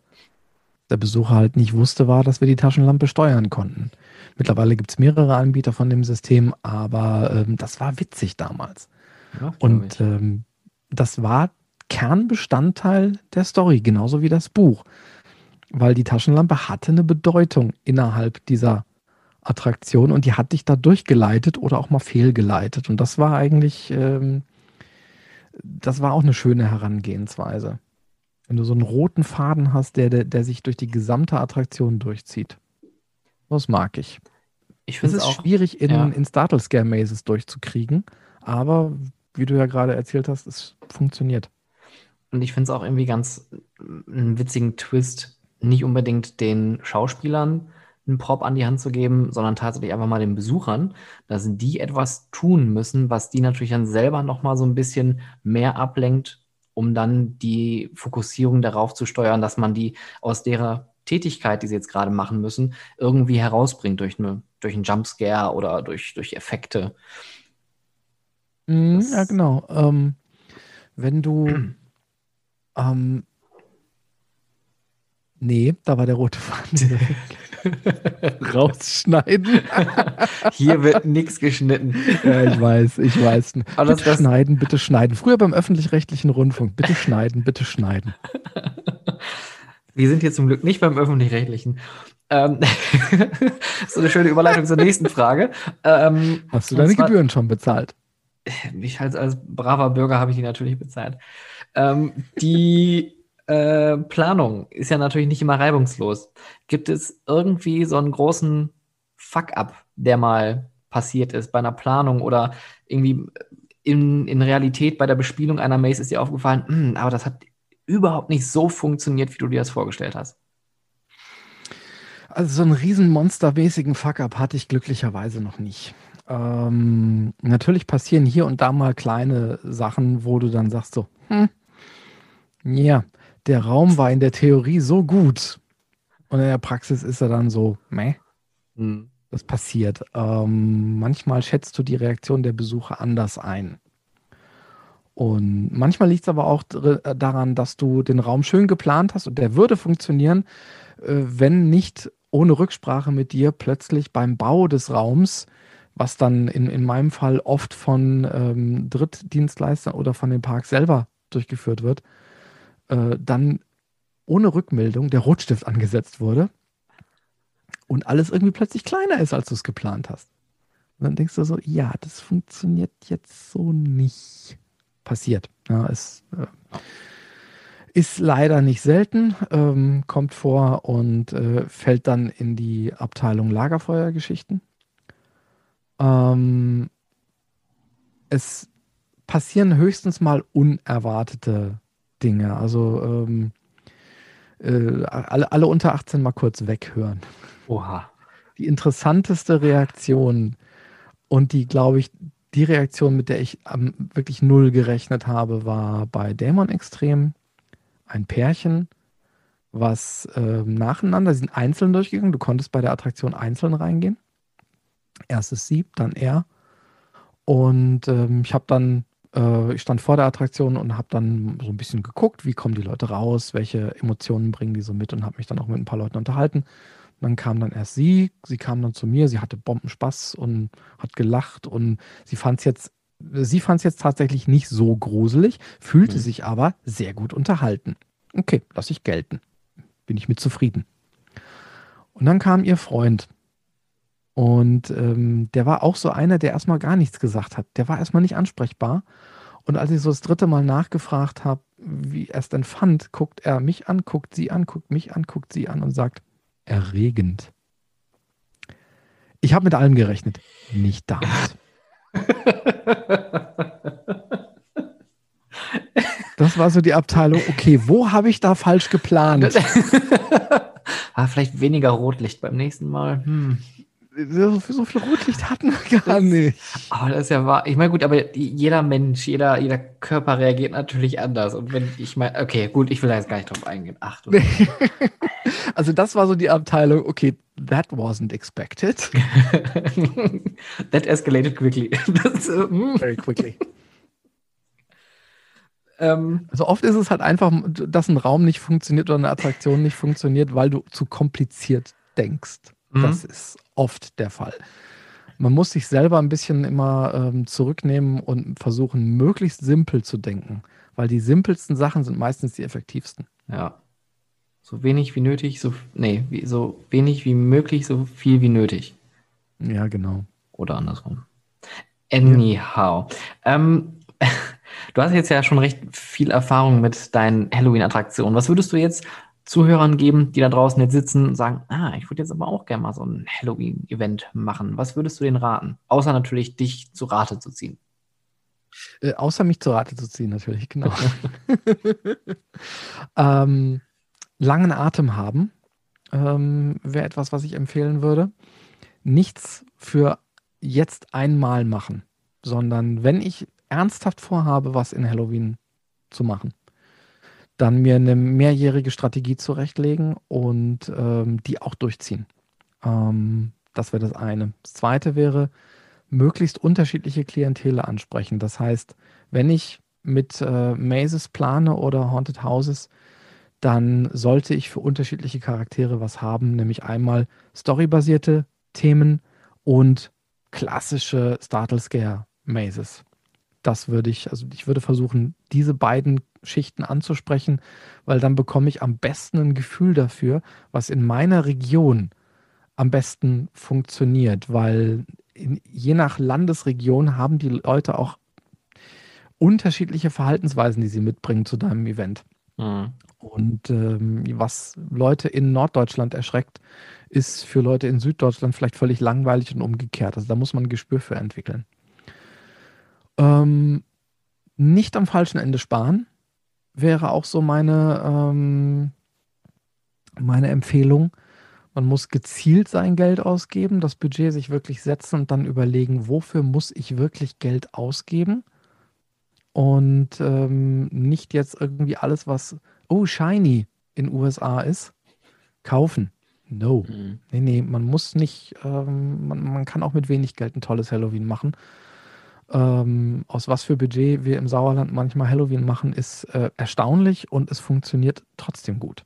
Der Besucher halt nicht wusste, war, dass wir die Taschenlampe steuern konnten. Mittlerweile gibt es mehrere Anbieter von dem System, aber ähm, das war witzig damals. Ja, Und ähm, das war Kernbestandteil der Story, genauso wie das Buch weil die Taschenlampe hatte eine Bedeutung innerhalb dieser Attraktion und die hat dich da durchgeleitet oder auch mal fehlgeleitet. Und das war eigentlich, ähm, das war auch eine schöne Herangehensweise. Wenn du so einen roten Faden hast, der, der, der sich durch die gesamte Attraktion durchzieht. Das mag ich. Ich finde es ist auch, schwierig, in, ja. in Startle Scare Mazes durchzukriegen, aber wie du ja gerade erzählt hast, es funktioniert. Und ich finde es auch irgendwie ganz einen witzigen Twist, nicht unbedingt den Schauspielern einen Prop an die Hand zu geben, sondern tatsächlich einfach mal den Besuchern, dass die etwas tun müssen, was die natürlich dann selber nochmal so ein bisschen mehr ablenkt, um dann die Fokussierung darauf zu steuern, dass man die aus der Tätigkeit, die sie jetzt gerade machen müssen, irgendwie herausbringt durch, eine, durch einen Jumpscare oder durch, durch Effekte. Mhm, ja, genau. Ähm, wenn du ähm, Nee, da war der rote Faden. Rausschneiden. Hier wird nichts geschnitten. Ja, ich weiß, ich weiß. Aber bitte das, schneiden, bitte schneiden. Früher beim öffentlich-rechtlichen Rundfunk. Bitte schneiden, bitte schneiden. Wir sind hier zum Glück nicht beim öffentlich-rechtlichen. Ähm, so eine schöne Überleitung zur nächsten Frage. Ähm, Hast du deine zwar, Gebühren schon bezahlt? Ich als, als braver Bürger habe ich die natürlich bezahlt. Ähm, die äh, Planung ist ja natürlich nicht immer reibungslos. Gibt es irgendwie so einen großen Fuck-up, der mal passiert ist bei einer Planung oder irgendwie in, in Realität bei der Bespielung einer Maze ist dir aufgefallen, hm, aber das hat überhaupt nicht so funktioniert, wie du dir das vorgestellt hast? Also so einen riesen monstermäßigen Fuck-up hatte ich glücklicherweise noch nicht. Ähm, natürlich passieren hier und da mal kleine Sachen, wo du dann sagst so, hm, ja, der Raum war in der Theorie so gut und in der Praxis ist er dann so, meh. Hm. Das passiert. Ähm, manchmal schätzt du die Reaktion der Besucher anders ein. Und manchmal liegt es aber auch daran, dass du den Raum schön geplant hast und der würde funktionieren, äh, wenn nicht ohne Rücksprache mit dir plötzlich beim Bau des Raums, was dann in, in meinem Fall oft von ähm, Drittdienstleistern oder von dem Park selber durchgeführt wird, äh, dann ohne Rückmeldung der Rotstift angesetzt wurde und alles irgendwie plötzlich kleiner ist, als du es geplant hast. Und dann denkst du so, ja, das funktioniert jetzt so nicht. Passiert. Ja, es äh, ist leider nicht selten, ähm, kommt vor und äh, fällt dann in die Abteilung Lagerfeuergeschichten. Ähm, es passieren höchstens mal unerwartete Dinge. Also ähm, äh, alle, alle unter 18 mal kurz weghören. Oha. Die interessanteste Reaktion und die, glaube ich, die Reaktion, mit der ich ähm, wirklich null gerechnet habe, war bei Dämon Extrem ein Pärchen, was äh, nacheinander, sie sind einzeln durchgegangen. Du konntest bei der Attraktion einzeln reingehen. Erstes Sieb, dann er. Und ähm, ich habe dann ich stand vor der Attraktion und habe dann so ein bisschen geguckt, wie kommen die Leute raus, welche Emotionen bringen die so mit und habe mich dann auch mit ein paar Leuten unterhalten. dann kam dann erst sie, sie kam dann zu mir, sie hatte Bombenspaß und hat gelacht und sie fand es jetzt, sie fand es jetzt tatsächlich nicht so gruselig, fühlte mhm. sich aber sehr gut unterhalten. Okay, lasse ich gelten. Bin ich mit zufrieden. Und dann kam ihr Freund und ähm, der war auch so einer, der erstmal gar nichts gesagt hat. Der war erstmal nicht ansprechbar. Und als ich so das dritte Mal nachgefragt habe, wie er es denn fand, guckt er mich an, guckt sie an, guckt mich an, guckt sie an und sagt, erregend. Ich habe mit allem gerechnet, nicht damit. Das war so die Abteilung, okay, wo habe ich da falsch geplant? ah, vielleicht weniger Rotlicht beim nächsten Mal. Hm so, viel Rotlicht hatten wir gar nicht. Aber das ist ja wahr. Ich meine, gut, aber jeder Mensch, jeder, jeder Körper reagiert natürlich anders. Und wenn ich meine, okay, gut, ich will da jetzt gar nicht drauf eingehen. Ach du. also, das war so die Abteilung, okay, that wasn't expected. that escalated quickly. das, uh, Very quickly. Ähm, also oft ist es halt einfach, dass ein Raum nicht funktioniert oder eine Attraktion nicht funktioniert, weil du zu kompliziert denkst. Mhm. Das ist oft der Fall. Man muss sich selber ein bisschen immer ähm, zurücknehmen und versuchen, möglichst simpel zu denken, weil die simpelsten Sachen sind meistens die effektivsten. Ja. So wenig wie nötig, so, nee, wie, so wenig wie möglich, so viel wie nötig. Ja, genau. Oder andersrum. Anyhow. Ja. Ähm, du hast jetzt ja schon recht viel Erfahrung mit deinen Halloween-Attraktionen. Was würdest du jetzt Zuhörern geben, die da draußen jetzt sitzen und sagen, ah, ich würde jetzt aber auch gerne mal so ein Halloween-Event machen. Was würdest du denen raten? Außer natürlich, dich zu Rate zu ziehen. Äh, außer mich zu Rate zu ziehen, natürlich, genau. ähm, langen Atem haben ähm, wäre etwas, was ich empfehlen würde. Nichts für jetzt einmal machen, sondern wenn ich ernsthaft vorhabe, was in Halloween zu machen, dann mir eine mehrjährige Strategie zurechtlegen und ähm, die auch durchziehen. Ähm, das wäre das eine. Das zweite wäre, möglichst unterschiedliche Klientele ansprechen. Das heißt, wenn ich mit äh, Mazes plane oder Haunted Houses, dann sollte ich für unterschiedliche Charaktere was haben, nämlich einmal storybasierte Themen und klassische Startle Scare Mazes. Das würde ich, also ich würde versuchen, diese beiden Schichten anzusprechen, weil dann bekomme ich am besten ein Gefühl dafür, was in meiner Region am besten funktioniert, weil in, je nach Landesregion haben die Leute auch unterschiedliche Verhaltensweisen, die sie mitbringen zu deinem Event. Mhm. Und ähm, was Leute in Norddeutschland erschreckt, ist für Leute in Süddeutschland vielleicht völlig langweilig und umgekehrt. Also da muss man ein Gespür für entwickeln. Ähm, nicht am falschen Ende sparen wäre auch so meine, ähm, meine Empfehlung. Man muss gezielt sein Geld ausgeben, das Budget sich wirklich setzen und dann überlegen, wofür muss ich wirklich Geld ausgeben? Und ähm, nicht jetzt irgendwie alles, was, oh, shiny in USA ist, kaufen. No. Mhm. Nee, nee, man muss nicht, ähm, man, man kann auch mit wenig Geld ein tolles Halloween machen ähm, aus was für Budget wir im Sauerland manchmal Halloween machen, ist äh, erstaunlich und es funktioniert trotzdem gut.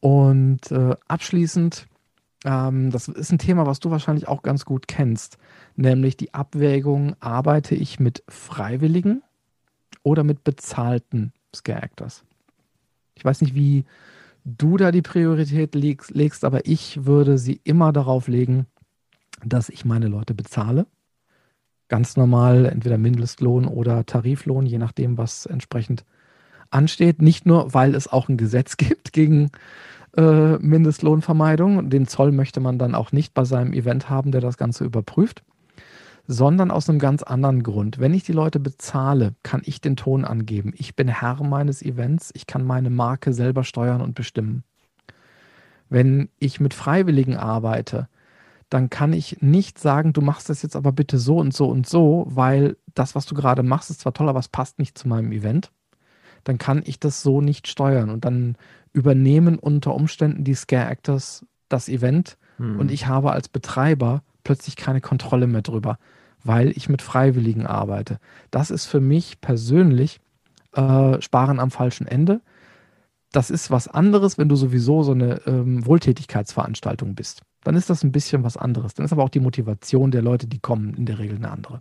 Und äh, abschließend, ähm, das ist ein Thema, was du wahrscheinlich auch ganz gut kennst, nämlich die Abwägung, arbeite ich mit Freiwilligen oder mit bezahlten Scare Actors? Ich weiß nicht, wie du da die Priorität legst, legst, aber ich würde sie immer darauf legen, dass ich meine Leute bezahle. Ganz normal, entweder Mindestlohn oder Tariflohn, je nachdem, was entsprechend ansteht. Nicht nur, weil es auch ein Gesetz gibt gegen äh, Mindestlohnvermeidung. Den Zoll möchte man dann auch nicht bei seinem Event haben, der das Ganze überprüft, sondern aus einem ganz anderen Grund. Wenn ich die Leute bezahle, kann ich den Ton angeben. Ich bin Herr meines Events. Ich kann meine Marke selber steuern und bestimmen. Wenn ich mit Freiwilligen arbeite, dann kann ich nicht sagen, du machst das jetzt aber bitte so und so und so, weil das, was du gerade machst, ist zwar toll, aber es passt nicht zu meinem Event. Dann kann ich das so nicht steuern und dann übernehmen unter Umständen die Scare Actors das Event hm. und ich habe als Betreiber plötzlich keine Kontrolle mehr drüber, weil ich mit Freiwilligen arbeite. Das ist für mich persönlich äh, Sparen am falschen Ende. Das ist was anderes, wenn du sowieso so eine ähm, Wohltätigkeitsveranstaltung bist dann ist das ein bisschen was anderes. Dann ist aber auch die Motivation der Leute, die kommen, in der Regel eine andere.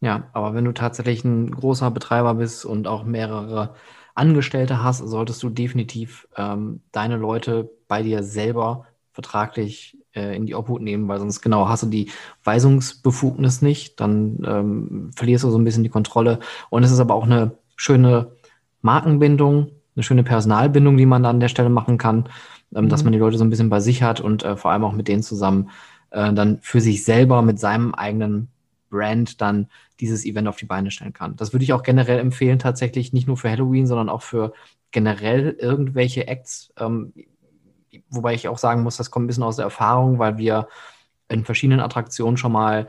Ja, aber wenn du tatsächlich ein großer Betreiber bist und auch mehrere Angestellte hast, solltest du definitiv ähm, deine Leute bei dir selber vertraglich äh, in die Obhut nehmen, weil sonst genau hast du die Weisungsbefugnis nicht, dann ähm, verlierst du so ein bisschen die Kontrolle. Und es ist aber auch eine schöne Markenbindung, eine schöne Personalbindung, die man da an der Stelle machen kann ähm, mhm. dass man die Leute so ein bisschen bei sich hat und äh, vor allem auch mit denen zusammen äh, dann für sich selber mit seinem eigenen Brand dann dieses Event auf die Beine stellen kann. Das würde ich auch generell empfehlen, tatsächlich nicht nur für Halloween, sondern auch für generell irgendwelche Acts. Ähm, wobei ich auch sagen muss, das kommt ein bisschen aus der Erfahrung, weil wir in verschiedenen Attraktionen schon mal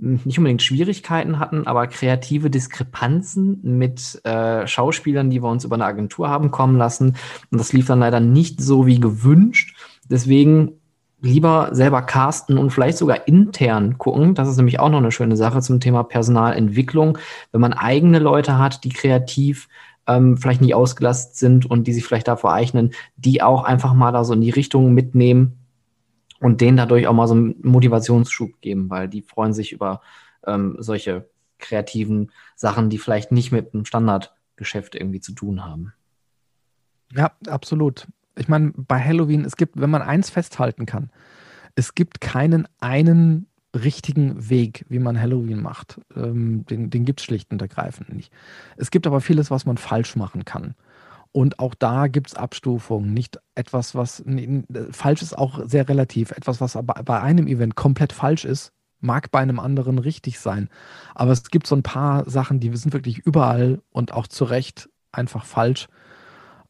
nicht unbedingt Schwierigkeiten hatten, aber kreative Diskrepanzen mit äh, Schauspielern, die wir uns über eine Agentur haben kommen lassen. Und das lief dann leider nicht so wie gewünscht. Deswegen lieber selber casten und vielleicht sogar intern gucken. Das ist nämlich auch noch eine schöne Sache zum Thema Personalentwicklung. Wenn man eigene Leute hat, die kreativ ähm, vielleicht nicht ausgelastet sind und die sich vielleicht dafür eignen, die auch einfach mal da so in die Richtung mitnehmen, und denen dadurch auch mal so einen Motivationsschub geben, weil die freuen sich über ähm, solche kreativen Sachen, die vielleicht nicht mit einem Standardgeschäft irgendwie zu tun haben. Ja, absolut. Ich meine, bei Halloween, es gibt, wenn man eins festhalten kann, es gibt keinen einen richtigen Weg, wie man Halloween macht. Ähm, den den gibt es schlicht und ergreifend nicht. Es gibt aber vieles, was man falsch machen kann. Und auch da gibt es Abstufungen. Nicht etwas, was nee, falsch ist, auch sehr relativ. Etwas, was aber bei einem Event komplett falsch ist, mag bei einem anderen richtig sein. Aber es gibt so ein paar Sachen, die sind wirklich überall und auch zu Recht einfach falsch.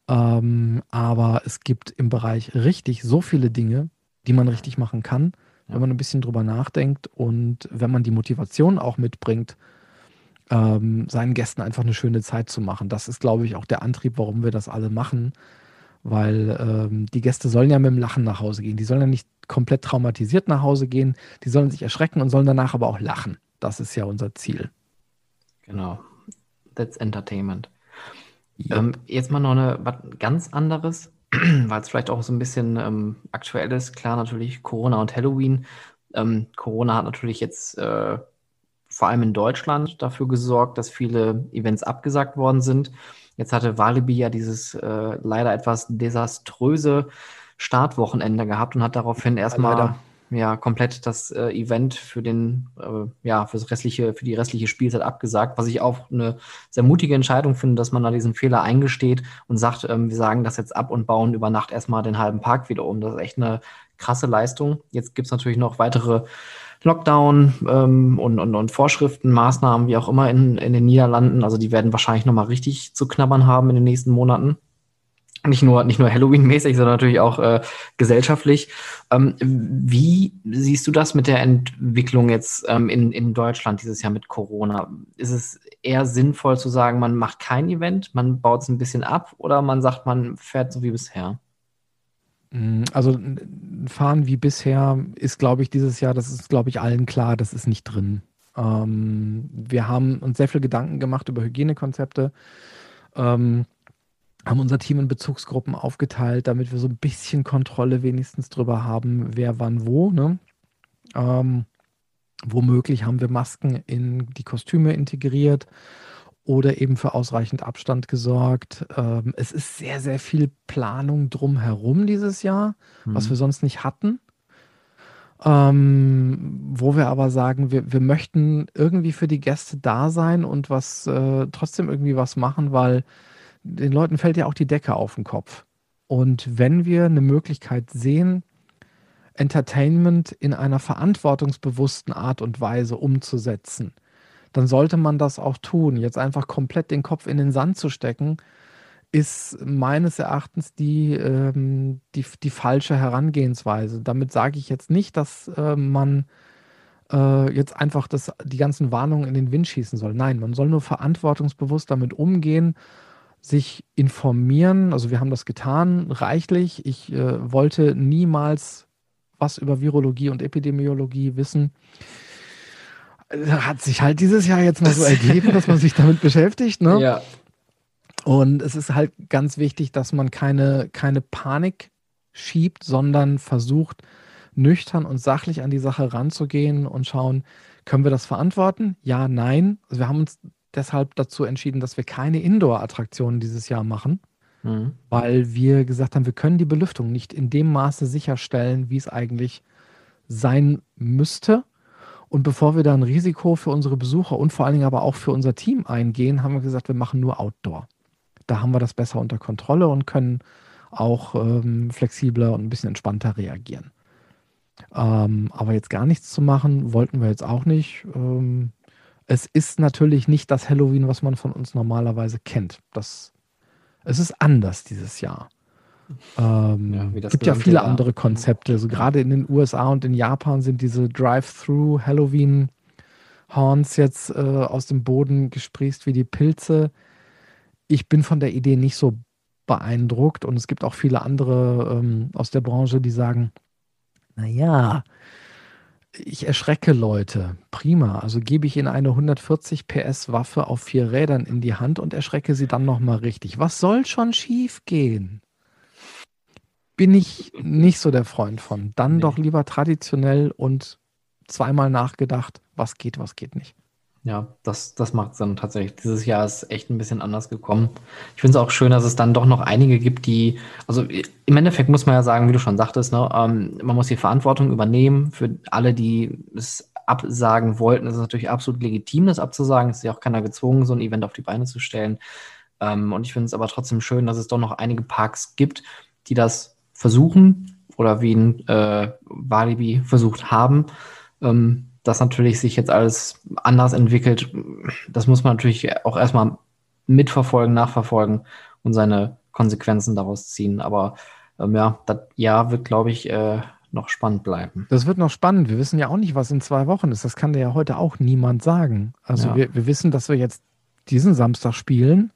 Ähm, aber es gibt im Bereich richtig so viele Dinge, die man richtig machen kann, ja. wenn man ein bisschen drüber nachdenkt und wenn man die Motivation auch mitbringt, ähm, seinen Gästen einfach eine schöne Zeit zu machen. Das ist, glaube ich, auch der Antrieb, warum wir das alle machen. Weil ähm, die Gäste sollen ja mit dem Lachen nach Hause gehen. Die sollen ja nicht komplett traumatisiert nach Hause gehen. Die sollen sich erschrecken und sollen danach aber auch lachen. Das ist ja unser Ziel. Genau. That's Entertainment. Yep. Ähm, jetzt mal noch eine, was ganz anderes, weil es vielleicht auch so ein bisschen ähm, aktuell ist. Klar, natürlich Corona und Halloween. Ähm, Corona hat natürlich jetzt äh, vor allem in Deutschland dafür gesorgt, dass viele Events abgesagt worden sind. Jetzt hatte Walibi ja dieses äh, leider etwas desaströse Startwochenende gehabt und hat daraufhin erstmal ja, komplett das äh, Event für den, äh, ja, für das restliche, für die restliche Spielzeit abgesagt, was ich auch eine sehr mutige Entscheidung finde, dass man da diesen Fehler eingesteht und sagt, ähm, wir sagen das jetzt ab und bauen über Nacht erstmal den halben Park wieder um. Das ist echt eine krasse Leistung. Jetzt gibt es natürlich noch weitere Lockdown ähm, und, und, und Vorschriften, Maßnahmen, wie auch immer in, in den Niederlanden. Also die werden wahrscheinlich nochmal richtig zu knabbern haben in den nächsten Monaten. Nicht nur, nicht nur Halloween-mäßig, sondern natürlich auch äh, gesellschaftlich. Ähm, wie siehst du das mit der Entwicklung jetzt ähm, in, in Deutschland dieses Jahr mit Corona? Ist es eher sinnvoll zu sagen, man macht kein Event, man baut es ein bisschen ab oder man sagt, man fährt so wie bisher? Mm, also fahren wie bisher ist, glaube ich, dieses Jahr, das ist, glaube ich, allen klar, das ist nicht drin. Ähm, wir haben uns sehr viel Gedanken gemacht über Hygienekonzepte. Ähm, haben unser Team in Bezugsgruppen aufgeteilt, damit wir so ein bisschen Kontrolle wenigstens drüber haben, wer wann wo. Ne? Ähm, womöglich haben wir Masken in die Kostüme integriert oder eben für ausreichend Abstand gesorgt. Ähm, es ist sehr, sehr viel Planung drumherum dieses Jahr, mhm. was wir sonst nicht hatten. Ähm, wo wir aber sagen, wir, wir möchten irgendwie für die Gäste da sein und was äh, trotzdem irgendwie was machen, weil den Leuten fällt ja auch die Decke auf den Kopf. Und wenn wir eine Möglichkeit sehen, Entertainment in einer verantwortungsbewussten Art und Weise umzusetzen, dann sollte man das auch tun. Jetzt einfach komplett den Kopf in den Sand zu stecken, ist meines Erachtens die, ähm, die, die falsche Herangehensweise. Damit sage ich jetzt nicht, dass äh, man äh, jetzt einfach das, die ganzen Warnungen in den Wind schießen soll. Nein, man soll nur verantwortungsbewusst damit umgehen, sich informieren. Also wir haben das getan, reichlich. Ich äh, wollte niemals was über Virologie und Epidemiologie wissen hat sich halt dieses Jahr jetzt mal so ergeben, dass man sich damit beschäftigt. Ne? Ja. Und es ist halt ganz wichtig, dass man keine, keine Panik schiebt, sondern versucht, nüchtern und sachlich an die Sache ranzugehen und schauen, können wir das verantworten? Ja, nein. Also wir haben uns deshalb dazu entschieden, dass wir keine Indoor-Attraktionen dieses Jahr machen, mhm. weil wir gesagt haben, wir können die Belüftung nicht in dem Maße sicherstellen, wie es eigentlich sein müsste. Und bevor wir da ein Risiko für unsere Besucher und vor allen Dingen aber auch für unser Team eingehen, haben wir gesagt, wir machen nur Outdoor. Da haben wir das besser unter Kontrolle und können auch ähm, flexibler und ein bisschen entspannter reagieren. Ähm, aber jetzt gar nichts zu machen, wollten wir jetzt auch nicht. Ähm, es ist natürlich nicht das Halloween, was man von uns normalerweise kennt. Das, es ist anders dieses Jahr. Ähm, ja, gibt ja viele andere Konzepte. Also gerade in den USA und in Japan sind diese Drive-Through Halloween Horns jetzt äh, aus dem Boden gesprießt wie die Pilze. Ich bin von der Idee nicht so beeindruckt und es gibt auch viele andere ähm, aus der Branche, die sagen, naja, ich erschrecke Leute. Prima. Also gebe ich ihnen eine 140 PS Waffe auf vier Rädern in die Hand und erschrecke sie dann nochmal richtig. Was soll schon schief gehen? Bin ich nicht so der Freund von. Dann nee. doch lieber traditionell und zweimal nachgedacht, was geht, was geht nicht. Ja, das, das macht es dann tatsächlich. Dieses Jahr ist echt ein bisschen anders gekommen. Ich finde es auch schön, dass es dann doch noch einige gibt, die, also im Endeffekt muss man ja sagen, wie du schon sagtest, ne, ähm, man muss die Verantwortung übernehmen für alle, die es absagen wollten. Es ist natürlich absolut legitim, das abzusagen. Es ist ja auch keiner gezwungen, so ein Event auf die Beine zu stellen. Ähm, und ich finde es aber trotzdem schön, dass es doch noch einige Parks gibt, die das versuchen oder wie ein äh, Walibi versucht haben. Ähm, das natürlich sich jetzt alles anders entwickelt, das muss man natürlich auch erstmal mitverfolgen, nachverfolgen und seine Konsequenzen daraus ziehen. Aber ähm, ja, das Jahr wird, glaube ich, äh, noch spannend bleiben. Das wird noch spannend. Wir wissen ja auch nicht, was in zwei Wochen ist. Das kann dir ja heute auch niemand sagen. Also ja. wir, wir wissen, dass wir jetzt diesen Samstag spielen.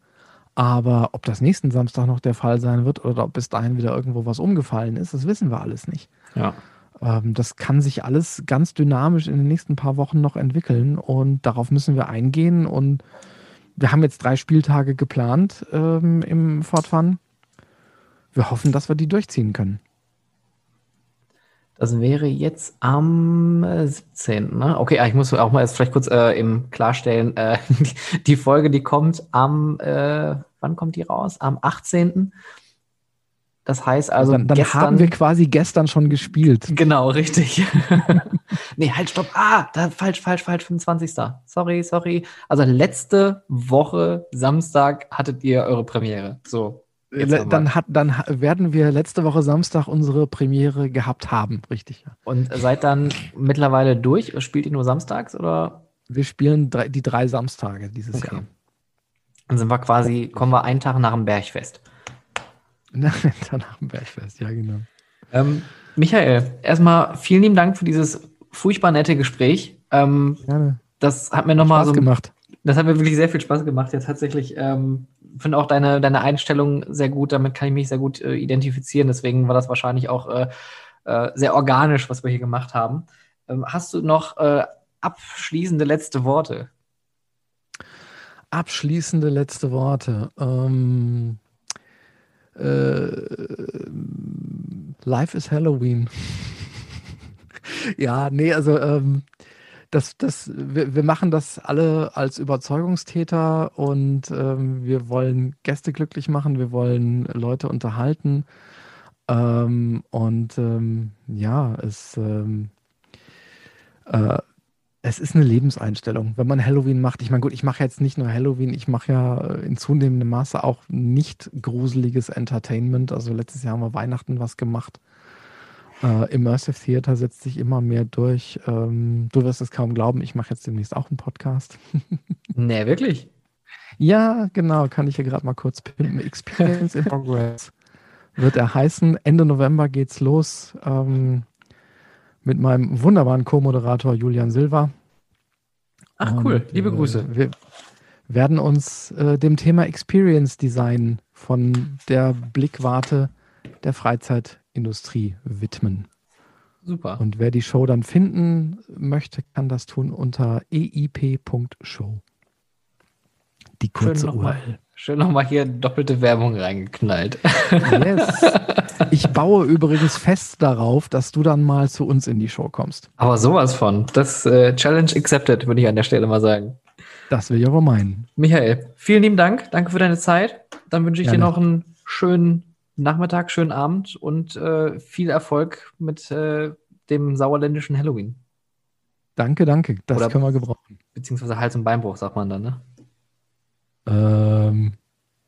Aber ob das nächsten Samstag noch der Fall sein wird oder ob bis dahin wieder irgendwo was umgefallen ist, das wissen wir alles nicht. Ja. Ähm, das kann sich alles ganz dynamisch in den nächsten paar Wochen noch entwickeln und darauf müssen wir eingehen. Und wir haben jetzt drei Spieltage geplant ähm, im Fortfahren. Wir hoffen, dass wir die durchziehen können. Das wäre jetzt am 17. Ne? Okay, ah, ich muss auch mal jetzt vielleicht kurz äh, eben klarstellen, äh, die Folge, die kommt am, äh, wann kommt die raus? Am 18. Das heißt also, dann, dann gestern, haben wir quasi gestern schon gespielt. Genau, richtig. nee, halt, stopp. Ah, da, falsch, falsch, falsch, 25. Sorry, sorry. Also letzte Woche, Samstag, hattet ihr eure Premiere. So, dann, hat, dann werden wir letzte Woche Samstag unsere Premiere gehabt haben, richtig. Ja. Und seid dann mittlerweile durch? Spielt ihr nur samstags oder? Wir spielen drei, die drei Samstage dieses okay. Jahr. Dann sind wir quasi, kommen wir einen Tag nach dem Bergfest. nach dem Bergfest, ja, genau. Ähm, Michael, erstmal vielen lieben Dank für dieses furchtbar nette Gespräch. Ähm, Gerne. Das hat mir nochmal so. gemacht. Das hat mir wirklich sehr viel Spaß gemacht. Ja, tatsächlich ähm, finde auch deine, deine Einstellung sehr gut. Damit kann ich mich sehr gut äh, identifizieren. Deswegen war das wahrscheinlich auch äh, äh, sehr organisch, was wir hier gemacht haben. Ähm, hast du noch äh, abschließende letzte Worte? Abschließende letzte Worte. Ähm, Äh, Life is Halloween. ja, nee, also ähm, das, das, wir, wir, machen das alle als Überzeugungstäter und ähm, wir wollen Gäste glücklich machen, wir wollen Leute unterhalten. Ähm, und ähm, ja, es, ähm, äh, es ist eine Lebenseinstellung, wenn man Halloween macht. Ich meine, gut, ich mache jetzt nicht nur Halloween, ich mache ja in zunehmendem Maße auch nicht gruseliges Entertainment. Also letztes Jahr haben wir Weihnachten was gemacht. Äh, Immersive Theater setzt sich immer mehr durch. Ähm, du wirst es kaum glauben, ich mache jetzt demnächst auch einen Podcast. nee, wirklich? Ja, genau, kann ich hier gerade mal kurz pimpen. Experience in Progress wird er heißen. Ende November geht's los ähm, mit meinem wunderbaren Co-Moderator Julian Silva. Ach cool, Und, liebe äh, Grüße. Wir werden uns äh, dem Thema Experience Design von der Blickwarte der Freizeitindustrie widmen. Super. Und wer die Show dann finden möchte, kann das tun unter eip.show. Die kurze URL. Schön nochmal hier doppelte Werbung reingeknallt. Yes. Ich baue übrigens fest darauf, dass du dann mal zu uns in die Show kommst. Aber sowas von. Das äh, Challenge accepted, würde ich an der Stelle mal sagen. Das will ich aber meinen. Michael, vielen lieben Dank. Danke für deine Zeit. Dann wünsche ich Gerne. dir noch einen schönen Nachmittag, schönen Abend und äh, viel Erfolg mit äh, dem sauerländischen Halloween. Danke, danke. Das Oder, können wir gebrauchen. Beziehungsweise Hals- und Beinbruch, sagt man dann, ne? Ähm,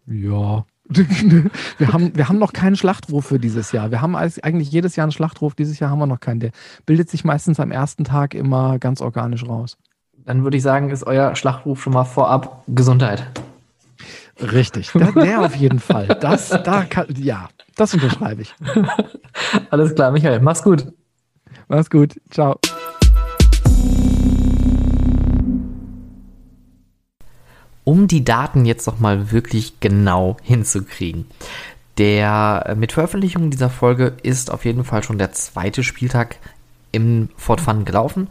ja. wir, haben, wir haben noch keinen Schlachtruf für dieses Jahr. Wir haben eigentlich jedes Jahr einen Schlachtruf. Dieses Jahr haben wir noch keinen. Der bildet sich meistens am ersten Tag immer ganz organisch raus. Dann würde ich sagen, ist euer Schlachtruf schon mal vorab Gesundheit. Richtig, der, der auf jeden Fall. Das, da kann, ja, das unterschreibe ich. Alles klar, Michael, mach's gut. Mach's gut. Ciao. um die Daten jetzt noch mal wirklich genau hinzukriegen. Der äh, mit Veröffentlichung dieser Folge ist auf jeden Fall schon der zweite Spieltag im Fort Fun gelaufen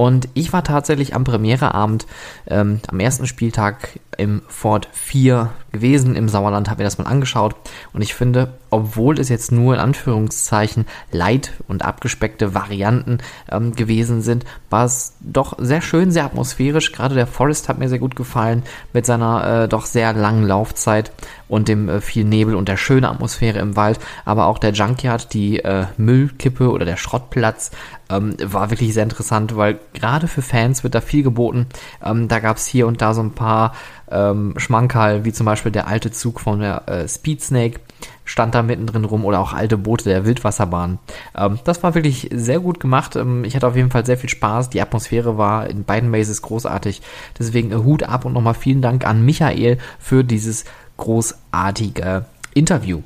und ich war tatsächlich am Premiereabend ähm, am ersten Spieltag im Ford 4 gewesen. Im Sauerland habe mir das mal angeschaut. Und ich finde, obwohl es jetzt nur in Anführungszeichen light und abgespeckte Varianten ähm, gewesen sind, war es doch sehr schön, sehr atmosphärisch. Gerade der Forest hat mir sehr gut gefallen mit seiner äh, doch sehr langen Laufzeit und dem äh, viel Nebel und der schönen Atmosphäre im Wald. Aber auch der Junkyard, die äh, Müllkippe oder der Schrottplatz ähm, war wirklich sehr interessant, weil gerade für Fans wird da viel geboten. Ähm, da gab es hier und da so ein paar ähm, Schmankerl, wie zum Beispiel der alte Zug von der äh, Speed Snake stand da mittendrin rum oder auch alte Boote der Wildwasserbahn. Ähm, das war wirklich sehr gut gemacht. Ähm, ich hatte auf jeden Fall sehr viel Spaß. Die Atmosphäre war in beiden Mazes großartig. Deswegen äh, Hut ab und nochmal vielen Dank an Michael für dieses großartige Interview.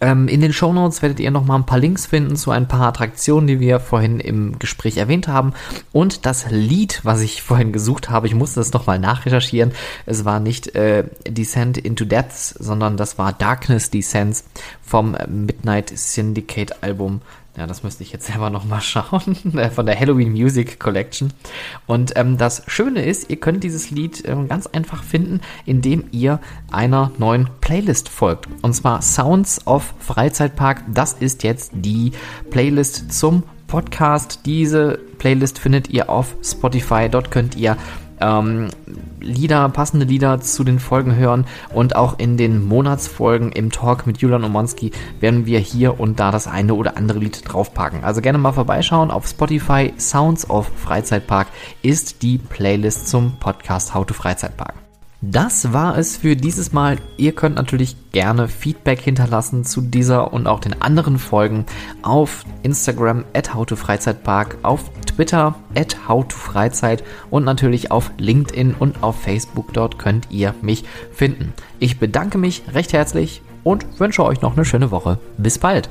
Ähm, in den Show Notes werdet ihr nochmal ein paar Links finden zu ein paar Attraktionen, die wir vorhin im Gespräch erwähnt haben. Und das Lied, was ich vorhin gesucht habe, ich musste das nochmal nachrecherchieren. Es war nicht äh, Descent into Deaths, sondern das war Darkness Descents vom Midnight Syndicate Album ja, das müsste ich jetzt selber nochmal schauen. Äh, von der Halloween Music Collection. Und ähm, das Schöne ist, ihr könnt dieses Lied ähm, ganz einfach finden, indem ihr einer neuen Playlist folgt. Und zwar Sounds of Freizeitpark. Das ist jetzt die Playlist zum Podcast. Diese Playlist findet ihr auf Spotify. Dort könnt ihr ähm, Lieder, passende Lieder zu den Folgen hören und auch in den Monatsfolgen im Talk mit Julian Omonski werden wir hier und da das eine oder andere Lied draufpacken. Also gerne mal vorbeischauen auf Spotify. Sounds of Freizeitpark ist die Playlist zum Podcast How to Freizeitpark. Das war es für dieses Mal. Ihr könnt natürlich gerne Feedback hinterlassen zu dieser und auch den anderen Folgen auf Instagram at howtofreizeitpark, auf Twitter at howtofreizeit und natürlich auf LinkedIn und auf Facebook. Dort könnt ihr mich finden. Ich bedanke mich recht herzlich und wünsche euch noch eine schöne Woche. Bis bald.